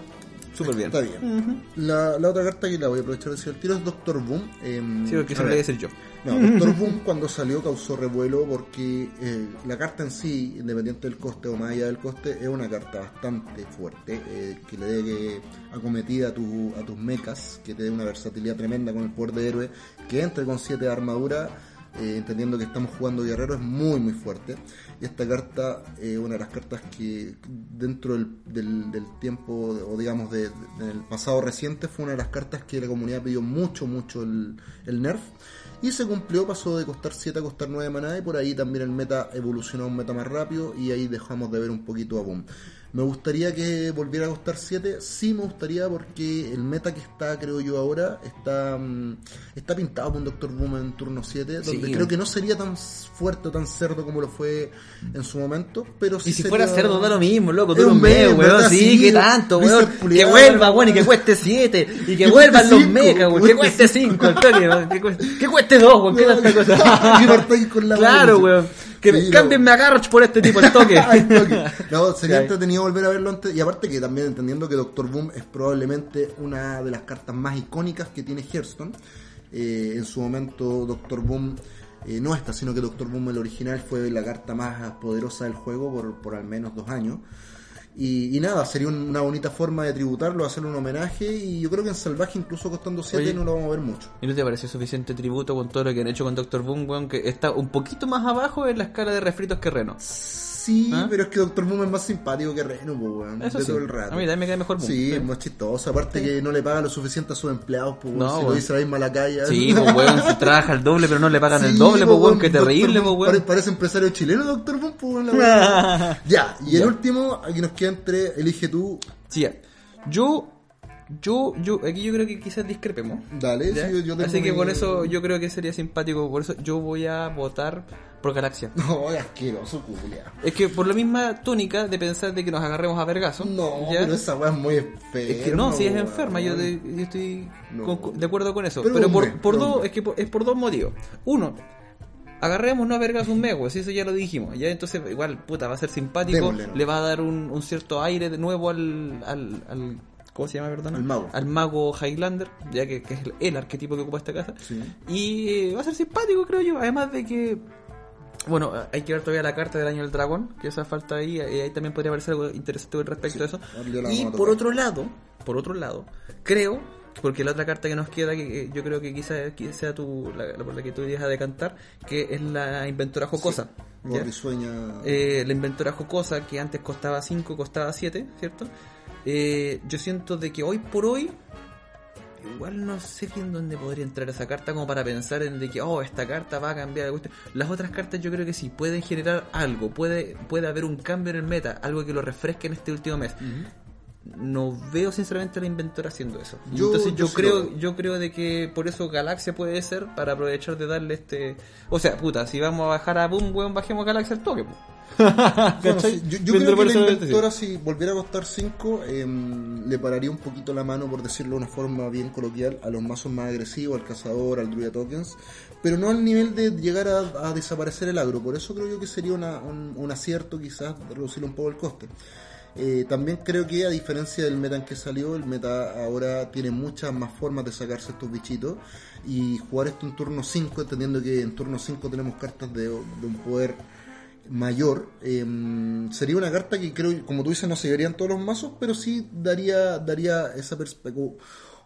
súper bien. Está bien. la, la otra carta que la voy a aprovechar de decir al tiro es Doctor Boom. em, Sí, porque eso lo voy a decir yo. No, Doctor Boom cuando salió causó revuelo porque eh, la carta en sí, independiente del coste o más allá del coste, es una carta bastante fuerte eh, que le dé que acometida a, tu, a tus mechas, que te dé una versatilidad tremenda con el poder de héroe, que entre con 7 de armadura, eh, entendiendo que estamos jugando guerrero, es muy muy fuerte. Y esta carta es una de las cartas que dentro del, del, del tiempo, o digamos de- de- del pasado reciente, fue una de las cartas que la comunidad pidió mucho, mucho el, el nerf. Y se cumplió, pasó de costar 7 a costar 9 maná y por ahí también el meta evolucionó a un meta más rápido y ahí dejamos de ver un poquito a Boom. Me gustaría que volviera a costar 7, sí me gustaría porque el meta que está, creo yo ahora, está mm, está pintado con Doctor Boom en turno 7, donde Sí. creo que no sería tan fuerte o tan cerdo como lo fue en su momento, pero sí Y si sería- fuera cerdo da lo mismo, loco, tú un mes, weón, sí, Sí, que tanto, weón. Que vuelva, weón, y que cueste 7, y que vuelvan los mecas, weón, que cueste 5, al toque, weón, que cueste, que cueste 2, weón, que tanta cosa. Claro, weón. Que Sí, no. cámbienme a Garroch por este tipo al toque. Ay, toque. No, sería entretenido volver a verlo antes. Y aparte que también entendiendo que Doctor Boom es probablemente una de las cartas más icónicas que tiene Hearthstone. Eh, en su momento Doctor Boom eh, no esta, sino que Doctor Boom el original fue la carta más poderosa del juego por, por al menos dos años. Y, y nada, sería un- una bonita forma de tributarlo, hacerle un homenaje. Y yo creo que en Salvaje, incluso costando 7, Oye. no lo vamos a ver mucho. ¿Y no te parece suficiente tributo con todo lo que han hecho con Doctor Boom, weón? Que está un poquito más abajo en la escala de refritos que Reno. Sí, ¿Ah? pero es que Doctor Boom es más simpático que Reno, pues, weón, Eso de sí. todo el rato. A mí también me cae mejor Boom. Sí, es más chistoso. Aparte que no le paga lo suficiente a sus empleados, pues, No, si lo weón. dice la misma la calle. Sí, pues weón, se trabaja el doble, pero no le pagan el doble, pues weón, qué terrible, pues weón. Parece empresario chileno, Doctor Boom, pues, weón, la. Ya, y el Ya. último, aquí nos queda entre Elige tú, Sí, ya. Yo, yo, yo, aquí yo creo que quizás discrepemos. dale. sí, yo Así que por eso yo creo que sería simpático, por eso yo voy a votar por Galaxia. No, es asqueroso, culia. Es que por la misma túnica de pensar de que nos agarremos a vergazo. No, ¿ya? pero esa weá es muy enferma. Es que no, si es enferma, yo, de- yo estoy No. con- de acuerdo con eso. Pero Pero, por, por dos, es que por- es por dos motivos. Uno, agarremos no a vergas un mego, si eso ya lo dijimos. Ya entonces igual, puta, va a ser simpático, Démosle, ¿no? le va a dar un, un cierto aire de nuevo al, al, al- ¿cómo se llama, perdón? Al mago. Al mago Highlander, ya que, que es el, el arquetipo que ocupa esta casa. Sí. Y va a ser simpático, creo yo. Además de que. Bueno, hay que ver todavía la carta del año del dragón, que esa falta ahí, y ahí también podría aparecer algo interesante respecto a eso. Y por otro lado, por otro lado, creo, porque la otra carta que nos queda, que eh, yo creo que quizás sea tu, la, la por la que tú ibas a decantar, que es la inventora jocosa. sueña. Eh, la inventora jocosa, que antes costaba 5, costaba 7, ¿cierto? Eh, yo siento de que hoy por hoy igual no sé bien dónde podría entrar esa carta como para pensar en de que, oh, esta carta va a cambiar. Las otras cartas yo creo que sí, pueden generar algo, puede, puede haber un cambio en el meta, algo que lo refresque en este último mes. No veo sinceramente a la inventora haciendo eso. Entonces yo, creo, yo creo de que por eso Galaxia puede ser para aprovechar de darle este. O sea, puta, si vamos a bajar a Boom, weón, bajemos Galaxia al toque. yo, creo que la inventora, si volviera a costar 5, em, le pararía un poquito la mano, por decirlo de una forma bien coloquial, a los mazos más agresivos, al cazador, al druida tokens, pero no al nivel de llegar a, desaparecer el agro. Por eso creo yo que sería un, acierto, quizás, reducir un poco el coste. Eh, también creo que a diferencia del meta en que salió, el meta ahora tiene muchas más formas de sacarse estos bichitos y jugar esto en turno 5, entendiendo que en turno 5 tenemos cartas de, un poder mayor, em, sería una carta que creo, como tú dices, no se llevarían todos los mazos, pero sí daría, daría esa perspectiva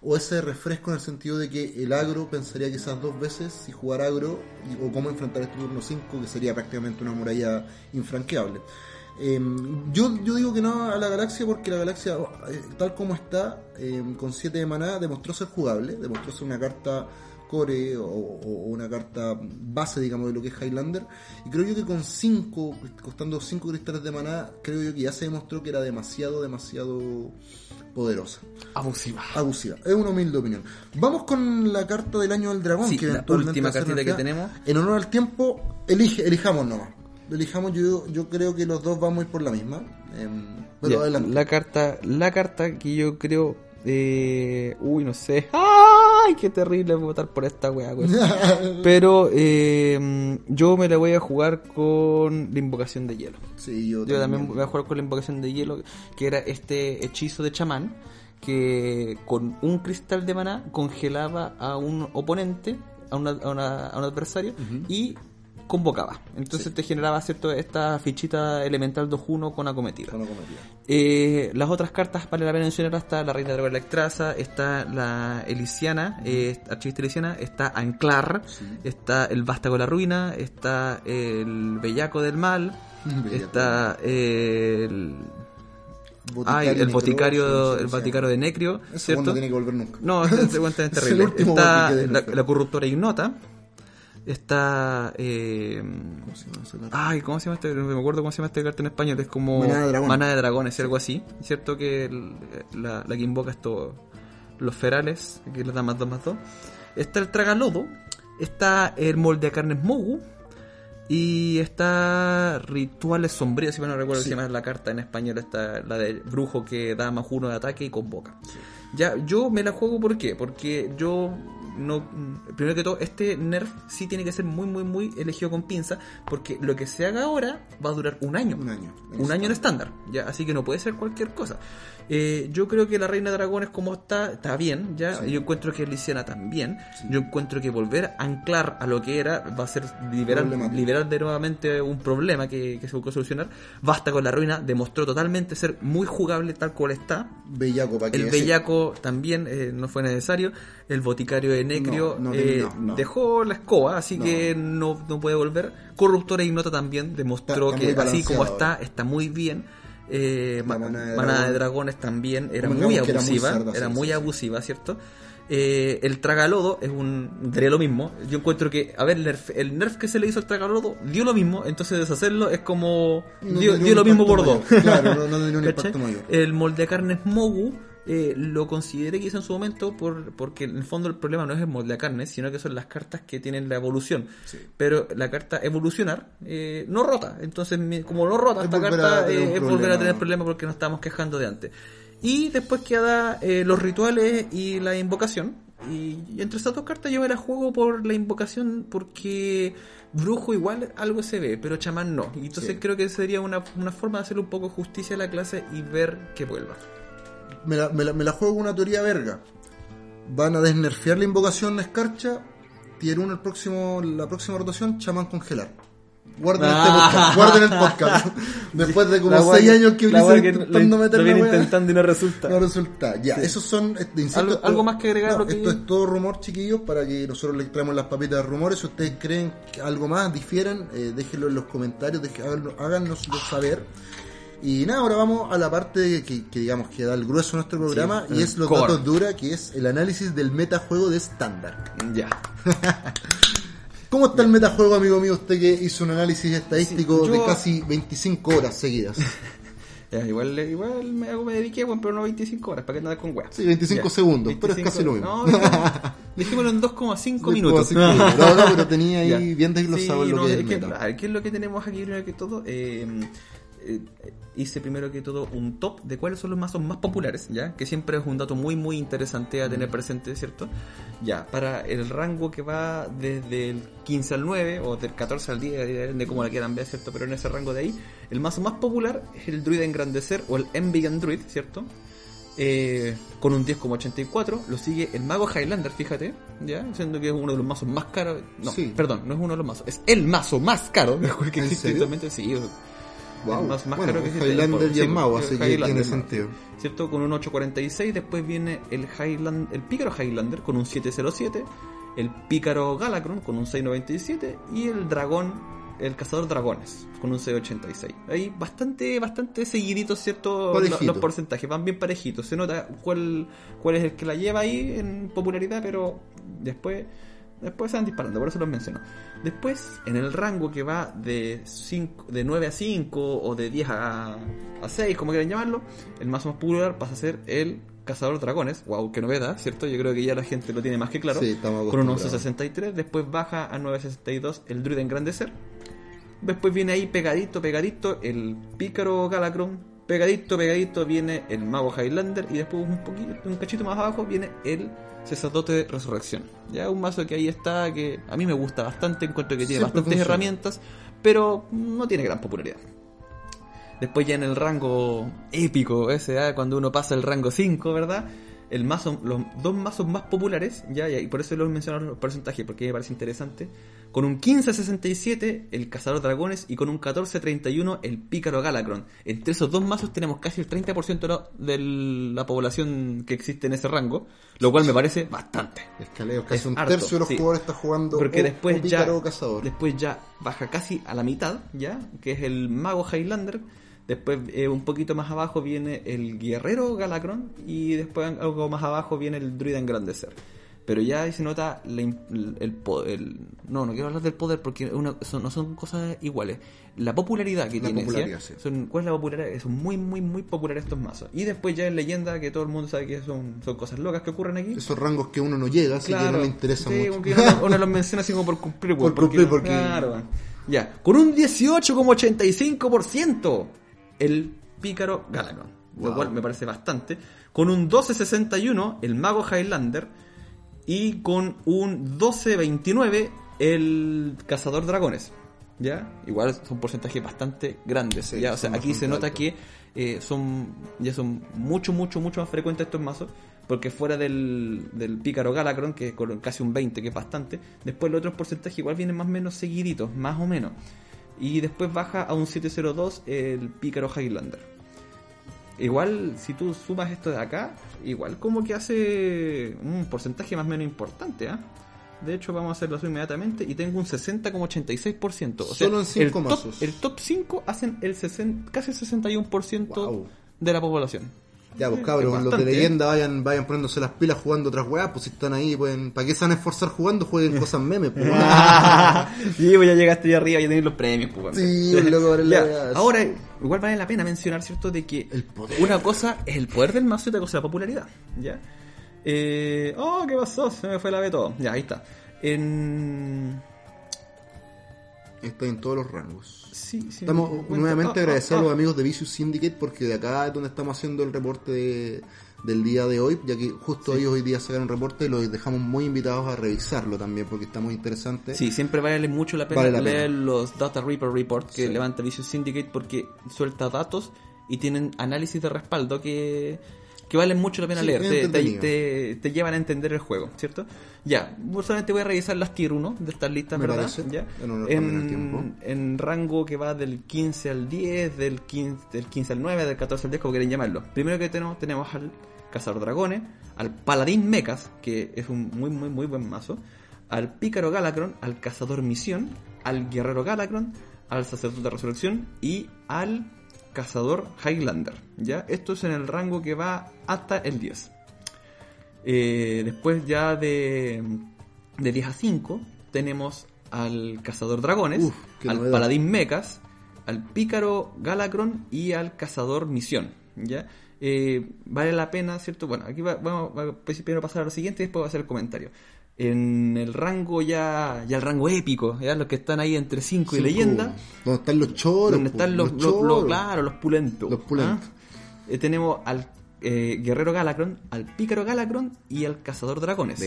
o ese refresco en el sentido de que el agro pensaría quizás dos veces si jugar agro o cómo enfrentar este turno 5, que sería prácticamente una muralla infranqueable. Em, yo, yo digo que no a la galaxia porque la galaxia, eh, tal como está, em, con 7 de maná, demostró ser jugable, demostró ser una carta o, una carta base, digamos, de lo que es Highlander. Y creo yo que con 5, costando 5 cristales de maná, creo yo que ya se demostró que era demasiado, demasiado poderosa. Abusiva. Abusiva. Es una humilde opinión. Vamos con la carta del año del dragón, que la última cartita que tenemos. En honor al tiempo, elige, elijamos nomás. Elijamos, yo, yo creo que los dos vamos a ir por la misma. Em, pero adelante. La carta, la carta que yo creo eh, uy, no sé. ¡Ay! Qué terrible votar por esta weá, Pero eh, yo me la voy a jugar con la invocación de hielo. Sí, yo, también. voy a jugar con la invocación de hielo, que era este hechizo de chamán que con un cristal de maná congelaba a un oponente, a, una, a, a un adversario, y convocaba. Entonces te generaba cierto esta fichita elemental 2-1 con acometida. Con eh, las otras cartas, vale la pena mencionar, está la Reina de la Electraza, está la Elisiana, eh, archivista Elisiana, está Anclar, está el Vástago de la Ruina, está el Bellaco del Mal, está el... Boticario el boticario, el boticario de Necrio, ¿cierto? No tiene que volver nunca. No, es, terrible. está la, la, corruptora Ignota, Está. Eh, ¿Cómo se llama Ay, ¿cómo se llama este? No me acuerdo cómo se llama este carta en español. Es como. Mana de, dragones, algo así. ¿Cierto? Que la, que invoca esto. Los ferales, que les da más 2 más 2. Está el Tragalodo. Está el molde de carnes Mogu. Y está Rituales Sombríos, si no recuerdo si se llama la carta en español, está la de brujo que da más uno de ataque y convoca. Ya, yo me la juego ¿por qué? Porque yo no primero que todo este nerf sí tiene que ser muy muy muy elegido con pinza porque lo que se haga ahora va a durar un año un año un año en estándar ya así que no puede ser cualquier cosa eh, yo creo que la Reina de Dragones como está, está bien, ya. Yo encuentro que Lisiana también. Yo encuentro que volver a anclar a lo que era va a ser liberar, liberar de nuevamente un problema que, se buscó solucionar. Basta con la ruina, demostró totalmente ser muy jugable tal cual está. Bellaco, ¿para El Bellaco también eh, no fue necesario. El Boticario de Necrio eh, dejó la escoba, así que no, no puede volver. Corruptora Ignota también demostró que así como está, está muy bien eh, Manada, de, Dragones también era muy abusiva, era muy, abusiva, ¿cierto? Eh, el Tragalodo es un daría lo mismo. Yo encuentro que, a ver, el nerf, que se le hizo al Tragalodo dio lo mismo, entonces deshacerlo es como dio, lo mismo por dos. Claro, no, no un impacto mayor. El molde de carnes Mogu eh, lo consideré que hizo en su momento por, porque en el fondo el problema no es el molde de carne, sino que son las cartas que tienen la evolución. Pero la carta evolucionar eh, no rota. Entonces, como no rota esta carta, eh, es volver a tener problemas porque nos estábamos quejando de antes. Y después queda los rituales y la invocación. Y, entre estas dos cartas yo me la juego por la invocación porque brujo igual algo se ve, pero chamán no. Y entonces creo que sería una, una forma de hacer un poco justicia a la clase y ver que vuelva me la, me, la, juego con una teoría verga. Van a desnerfear la invocación de escarcha, tier 1 el próximo, la próxima rotación, chamán congelar. Guarden este ah. podcast, guarden el podcast. Después de como 6 años que Ulises intentando intentando y no resulta. No resulta. Ya, esos son, este, insisto, ¿Algo, más que agregar? esto es todo rumor, chiquillos, para que nosotros les traemos las papitas de rumores. Si ustedes creen que algo más difieren, eh, déjenlo en los comentarios, háganos, háganoslo saber. Y nada, ahora vamos a la parte que, que digamos que da el grueso de nuestro programa Sí, y es los core. datos dura, que es el análisis del metajuego de estándar. Ya. ¿Cómo está el metajuego, amigo mío? Usted que hizo un análisis estadístico Sí, de yo- casi 25 horas seguidas. Ya, igual, igual me, me dediqué, weón, pero no 25 horas, para que andar con weas. Sí, 25 segundos, pero es casi lo mismo. No, dejémoslo en 2,5 minutos. No, no, pero tenía ahí Ya. bien desglosado Sí, lo no, que es es que, meta. a ver, ¿Qué es lo que tenemos aquí primero que todo? Eh, eh, hice primero que todo un top de cuáles son los mazos más populares, ¿ya? Que siempre es un dato muy, muy interesante a Mm. tener presente, ¿cierto? Ya, para el rango que va desde el 15 al 9 o del 14 al 10, depende de cómo la quieran ver, ¿cierto? Pero en ese rango de ahí, el mazo más popular es el Druid Engrandecer o el Envigan Druid, ¿cierto? Eh, con un 10,84 lo sigue el mago Highlander, fíjate, ya, siendo que es uno de los mazos más caros. No, Sí. perdón, no es uno de los mazos, es el mazo más caro que ¿En existe actualmente. Sí, Wow. el más, más bueno, caro que existe. Highlander y es mago, así que tiene sentido. ¿Cierto? Con un 846, después viene el Highland, el pícaro Highlander con un 707, el pícaro Galacron con un 697 y el dragón, el cazador dragones con un 686. Ahí bastante, bastante seguiditos, ¿cierto? Los, los porcentajes, van bien parejitos. Se nota cuál, cuál es el que la lleva ahí en popularidad, pero después Después se van disparando, por eso los menciono. Después, en el rango que va de, 5, de 9 a 5 o de 10 a, a 6, como quieran llamarlo, el mazo más popular pasa a ser el Cazador Dragones. Wow, qué novedad, ¿cierto? Yo creo que ya la gente lo tiene más que claro. Sí, estamos con un acostumbrados. 11.63, después baja a 9.62 el Druid Engrandecer. Después viene ahí pegadito, pegadito el Pícaro Galacron. Pegadito, pegadito viene el Mago Highlander. Y después un poquito, un cachito más abajo viene el Sacerdote de Resurrección. Ya un mazo que ahí está, que a mí me gusta bastante, encuentro que tiene Siempre bastantes funciona. herramientas, pero no tiene gran popularidad. Después ya en el rango épico, ese, ¿ah? cuando uno pasa el rango 5, ¿verdad? El mazo, los dos mazos más populares, ya, ya, y por eso los menciono los porcentajes, porque me parece interesante. Con un 15.67 el Cazador Dragones y con un 14.31 el Pícaro Galacron. Entre esos dos mazos tenemos casi el 30% de la- población que existe en ese rango, lo cual me parece bastante. Escaleo, casi Es un harto, tercio de los sí. jugadores está jugando Porque o- después o ya, pícaro o cazador. después ya baja casi a la mitad, ya, que es el mago Highlander. Después eh, un poquito más abajo viene el guerrero Galacron y después algo más abajo viene el druida engrandecer. Pero ya ahí se nota la el, poder. no, no quiero hablar del poder porque una- son- no son cosas iguales. La popularidad que La tiene. popularidad, ¿sí? Son, ¿Cuál es la popularidad? Son muy, muy, muy populares estos mazos. Y después ya en leyenda que todo el mundo sabe que son, son cosas locas que ocurren aquí. Esos rangos que uno no llega, así que no le interesa sí, mucho. que uno, uno los menciona así como por cumplir, Por weón, cumplir, porque- Claro. Ya, con un 18,85% el pícaro Galacron, lo cual me parece bastante. Con un 12,61 el mago Highlander y con un 12,29 el cazador dragones. ¿Ya? Igual son porcentajes bastante grandes. Sí, ¿ya? O sea, aquí se nota que eh, son ya son mucho, mucho, mucho más frecuentes estos mazos. Porque fuera del, del pícaro Galacron, que es con casi un 20, que es bastante, después los otros porcentajes igual vienen más o menos seguiditos, más o menos. Y después baja a un 702 el pícaro Highlander. Igual, si tú sumas esto de acá, igual como que hace un porcentaje más o menos importante, ¿ah? De hecho, vamos a hacerlo así inmediatamente y tengo un 60,86%. O sea, Solo en cinco el top, mazos. el top 5 hacen el 60, casi el 61% Wow. de la población. Ya, pues Es cabros, los de leyenda vayan, vayan poniéndose las pilas jugando otras weas, pues si están ahí, pueden, ¿para qué se van a esforzar jugando? Jueguen cosas memes, pues. sí, pues ya llegaste ahí arriba y tener los premios, pues. Sí, loco, Ya. Ahora, igual vale la pena mencionar, ¿cierto? De que El poder. una cosa es el poder del mazo y otra cosa es la popularidad. ¿Ya? Eh, oh, ¿qué pasó? Se me fue la B todo. Ya, ahí está. En. Está en todos los rangos. Sí, sí, Estamos nuevamente ah, agradecer ah, a los amigos de Vicious Syndicate porque de acá es donde estamos haciendo el reporte de- del día de hoy, ya que justo ellos hoy día sacaron un reporte y los dejamos muy invitados a revisarlo también porque está muy interesante. Sí, siempre vale mucho la pena Vale la leer pena. los Data Reaper Report que Sí. levanta Vicious Syndicate porque suelta datos y tienen análisis de respaldo que, que valen mucho la pena Sí, leer. Te, te, entretenido. te- te llevan a entender el juego, ¿cierto? Ya, solamente voy a revisar las tier 1 de estas listas, Me ¿verdad? Ya. En rango que va del 15 al 10, del 15, del 15 al 9, del 14 al 10, como quieren llamarlo. Primero que tenemos, tenemos al Cazador Dragones, al Paladín Mechas, que es un muy, muy, muy buen mazo, al Pícaro Galacron, al Cazador Misión, al Guerrero Galacron, al Sacerdote de Resurrección y al Cazador Highlander. ¿ya? Esto es en el rango que va hasta el 10. Eh, después ya de, de 10 a 5 tenemos al Cazador Dragones, Uf, al novedad. Paladín Mechas, al Pícaro Galacron y al Cazador Misión. ¿ya? Eh, vale la pena, ¿cierto? Bueno, aquí va- vamos a pues, primero pasar a lo siguiente y después voy a hacer el comentario. En el rango ya, ya el rango épico, ya los que están ahí entre 5 y leyenda, Donde están los choros. donde están los, los- los- claro, los pulentos. Los pulentos. ¿ah? Eh, tenemos al eh, guerrero Galacron, al pícaro Galacron y al cazador dragones.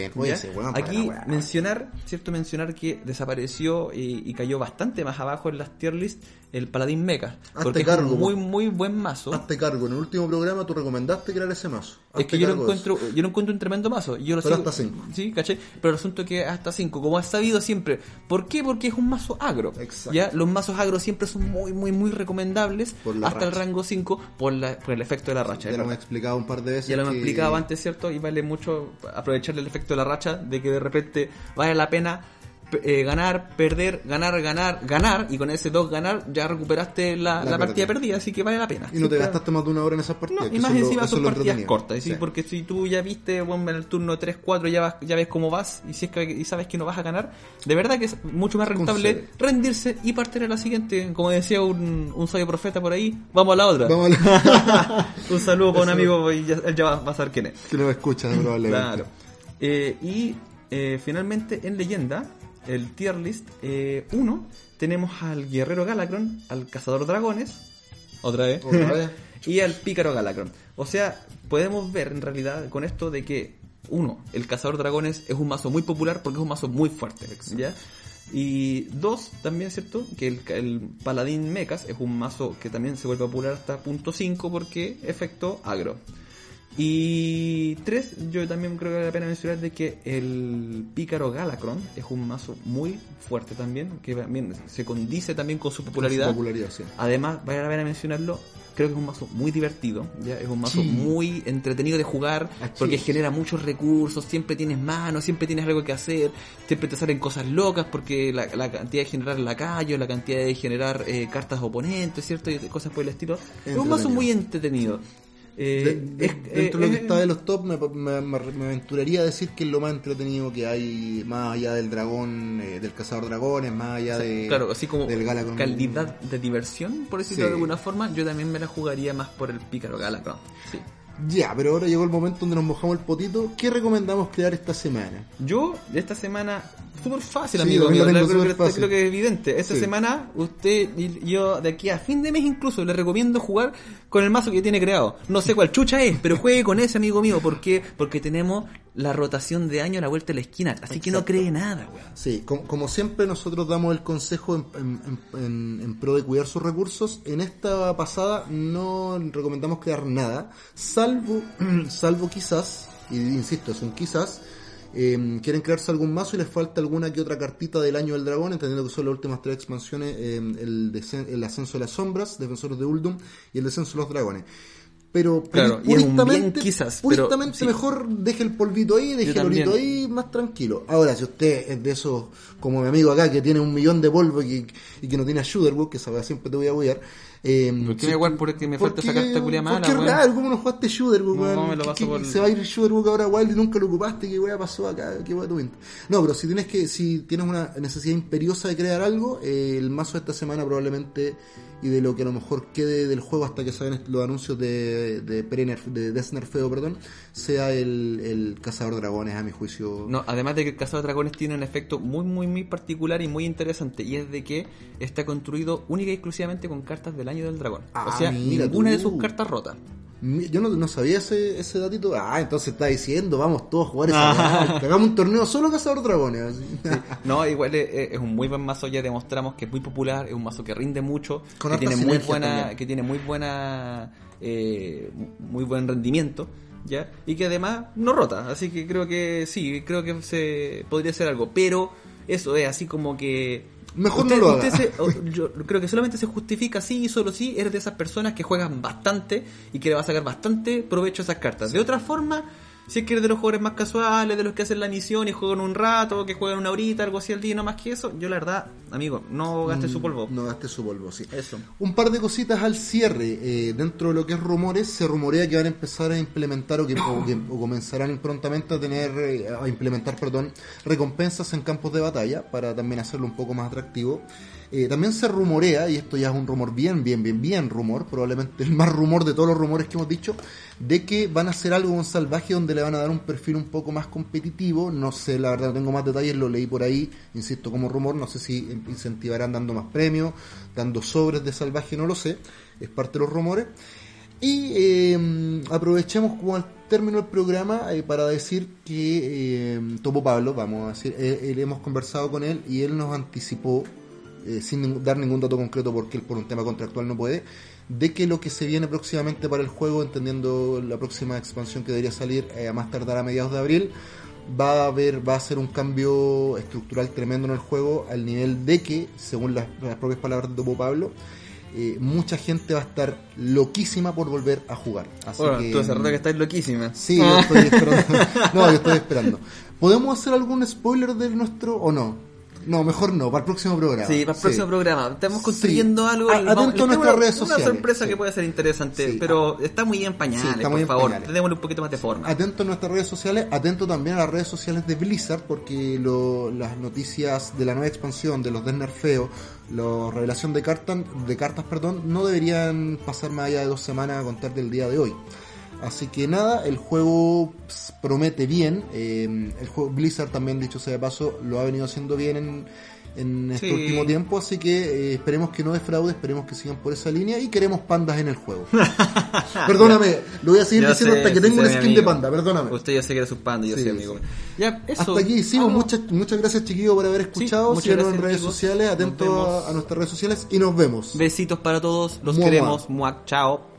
Aquí mencionar, cierto mencionar que desapareció y, y cayó bastante más abajo en las tier list el paladín mecha, Hazte porque es cargo, un muy muy buen mazo. Hazte cargo. En el último programa tú recomendaste crear ese mazo. Es que yo lo encuentro, yo lo encuentro un tremendo mazo. Yo lo Pero sigo- hasta cinco. Sí, caché. Pero el asunto es que hasta 5, como has sabido siempre. ¿Por qué? Porque es un mazo agro. Exacto. Ya, los mazos agro siempre son muy, muy, muy recomendables hasta el rango 5 por, la, por el efecto de la racha. Explicado un par de veces. Ya lo hemos que- explicado antes, ¿cierto? Y vale mucho aprovechar el efecto de la racha, de que de repente vale la pena pe- eh, ganar, perder, ganar, ganar, ganar, y con ese 2 ganar ya recuperaste la, La la partida perdida, así que vale la pena. Y no te gastaste más de una hora en esas partidas. no, y más lo- encima eso son lo partidas cortas, ¿sí? Sí. porque si tú ya viste bueno, en el turno 3-4 ya, vas- ya ves cómo vas y si es que y sabes que no vas a ganar, de verdad que es mucho más rentable Concede. rendirse y partir a la siguiente. Como decía un, un sabio profeta por ahí, vamos a la otra. Vamos a un saludo para un amigo y ya, él ya va, va a saber quién es. que me escuchas probablemente. Claro. Eh, y eh, finalmente en leyenda, el tier list 1, tenemos al guerrero Galacron, al cazador dragones, otra vez, Otra vez. y al pícaro Galacron. O sea, podemos ver en realidad con esto de que, uno, el cazador dragones es un mazo muy popular porque es un mazo muy fuerte, ¿ya? Y dos, también, ¿cierto? Que el, el paladín mechas es un mazo que también se vuelve popular hasta punto 5 porque efecto agro. Y tres, yo también creo que vale la pena mencionar de que el pícaro Galacron es un mazo muy fuerte también, que también se condice también con su popularidad. Su popularidad, sí. Además, vale la pena mencionarlo, creo que es un mazo muy divertido, ¿ya? es un mazo Sí. muy entretenido de jugar, porque genera muchos recursos, siempre tienes manos, siempre tienes algo que hacer, siempre te salen cosas locas, porque la, la cantidad de generar lacayos, la cantidad de generar eh, cartas oponentes, ¿cierto? Y cosas por el estilo. Es un mazo muy entretenido. Eh, De- de- es- dentro de lo eh, que está de los top, me, me- me- me aventuraría a decir que es lo más entretenido que hay, más allá del dragón, eh, del cazador dragones, más allá de. Claro, así como del calidad de diversión, por decirlo Sí. de alguna forma, yo también me la jugaría más por el pícaro Galacron. Sí. Ya, pero ahora llegó el momento donde nos mojamos el potito. ¿Qué recomendamos crear esta semana? Yo, esta semana, súper fácil, Sí, amigo mío. Creo, fácil. creo que es evidente. Esta Sí. semana, usted y yo, de aquí a fin de mes incluso, le recomiendo jugar con el mazo que tiene creado. No sé cuál chucha es, pero juegue con ese, amigo mío. ¿Por qué? Porque tenemos la rotación de año a la vuelta de la esquina. Así que no cree nada, weón. Sí, como, como siempre nosotros damos el consejo en, en- en- en pro de cuidar sus recursos. En esta pasada no recomendamos crear nada, salvo, salvo quizás, y insisto, es un quizás, eh, quieren crearse algún mazo y les falta alguna que otra cartita del año del dragón, entendiendo que son las últimas tres expansiones, eh, el, el ascenso de las sombras, defensores de Uldum, y el descenso de los dragones. Pero Claro, puristamente, quizás, pero puristamente sí. mejor deje el polvito ahí, deje el orito ahí, más tranquilo. Ahora, si usted es de esos, como mi amigo acá, que tiene un millón de polvo y, que- y que no tiene a Shooterbook, que esa siempre te voy a huear. Eh, ¿Por qué me weón porque me falta esa carta culia mala, Porque raro, ¿cómo no jugaste Shooterbook, No, weón? me lo ¿Qué- paso qué- por- Se va a ir Shooterbook ahora wild y nunca lo ocupaste, ¿qué weá pasó acá? ¿Qué weá tuviste? No, pero si tienes que, si tienes una necesidad imperiosa de crear algo, eh, el mazo de esta semana probablemente, y de lo que a lo mejor quede del juego hasta que salgan los anuncios de, de, pre-nerf- de Desnerfeo, perdón, sea el, el Cazador de Dragones, a mi juicio. No, además de que el Cazador de Dragones tiene un efecto muy, muy, muy particular y muy interesante, y es de que está construido única y exclusivamente con cartas del año del dragón. Ah, o sea, mira ninguna de sus cartas rota. Yo no, no sabía ese, ese datito. Ah, entonces está diciendo, vamos todos a jugar esa Ah. Que hagamos un torneo solo Cazador Dragones. No, igual es, es un muy buen mazo, ya demostramos que es muy popular, es un mazo que rinde mucho, Con que tiene muy buena, también. que tiene muy buena eh, muy buen rendimiento, ¿ya? Y que además no rota, así que creo que sí, creo que se podría ser algo, pero eso es así como que Mejor Usted- no lo haga. se- yo creo que solamente se justifica sí y solo sí eres de esas personas que juegan bastante y que le va a sacar bastante provecho a esas cartas. De otra forma, Si es que eres de los jugadores más casuales, de los que hacen la misión y juegan un rato, que juegan una horita, algo así al día, no más que eso, yo la verdad, amigo, no gaste su polvo. Mm, No gaste su polvo, sí. Eso. Un par de cositas al cierre. Eh, dentro de lo que es rumores, se rumorea que van a empezar a implementar o que, o que- o comenzarán prontamente a tener, eh, a implementar, perdón, recompensas en campos de batalla para también hacerlo un poco más atractivo. Eh, también se rumorea, y esto ya es un rumor bien, bien, bien, bien rumor, probablemente el más rumor de todos los rumores que hemos dicho, de que van a hacer algo con Salvaje donde le van a dar un perfil un poco más competitivo. No sé, la verdad no tengo más detalles, lo leí por ahí, insisto, como rumor, no sé si incentivarán dando más premios, dando sobres de Salvaje, no lo sé, es parte de los rumores. Y eh, aprovechemos como al término del programa eh, para decir que eh, Topo Pablo, vamos a decir, eh, él- hemos conversado con él y él nos anticipó, eh, sin dar ningún dato concreto porque él por un tema contractual no puede, de que lo que se viene próximamente para el juego, entendiendo la próxima expansión que debería salir eh, a más tardar a mediados de abril, va a haber, va a ser un cambio estructural tremendo en el juego al nivel de que, según las, las propias palabras de Topo Pablo, eh, mucha gente va a estar loquísima por volver a jugar. Así Bueno, que, tú hace rato que estás loquísima. Sí, yo estoy esperando. No, yo estoy esperando. ¿Podemos hacer algún spoiler de nuestro o no? No, mejor no, para el próximo programa. Sí, para el próximo programa. Estamos construyendo Sí. algo. A- atento a nuestras una- redes Una sociales, sorpresa sí. que puede ser interesante, pero está muy en pañales, por favor. pañales. Démosle un poquito más de forma. Atento a nuestras redes sociales, atento también a las redes sociales de Blizzard, porque lo- las noticias de la nueva expansión, de los desnerfeos, la revelación de cartas, de cartas, perdón, no deberían pasar más allá de dos semanas a contar del día de hoy. Así que nada, el juego ps, promete bien. eh, el juego Blizzard también, dicho sea de paso, lo ha venido haciendo bien en, en este Sí. último tiempo. Así que eh, esperemos que no defraude, esperemos que sigan por esa línea y queremos pandas en el juego. perdóname, lo voy a seguir Yo diciendo sé, hasta que sé, un skin de panda, perdóname. Usted ya sé que era su panda, yo Sí, amigo. sí. Ya, eso. Hasta aquí hicimos. Algo- Muchas, muchas gracias, chiquillos, por haber escuchado. Síganos en redes chicos. sociales, atentos a, a nuestras redes sociales y nos vemos. Besitos para todos, los Mua, queremos. Mua, chao.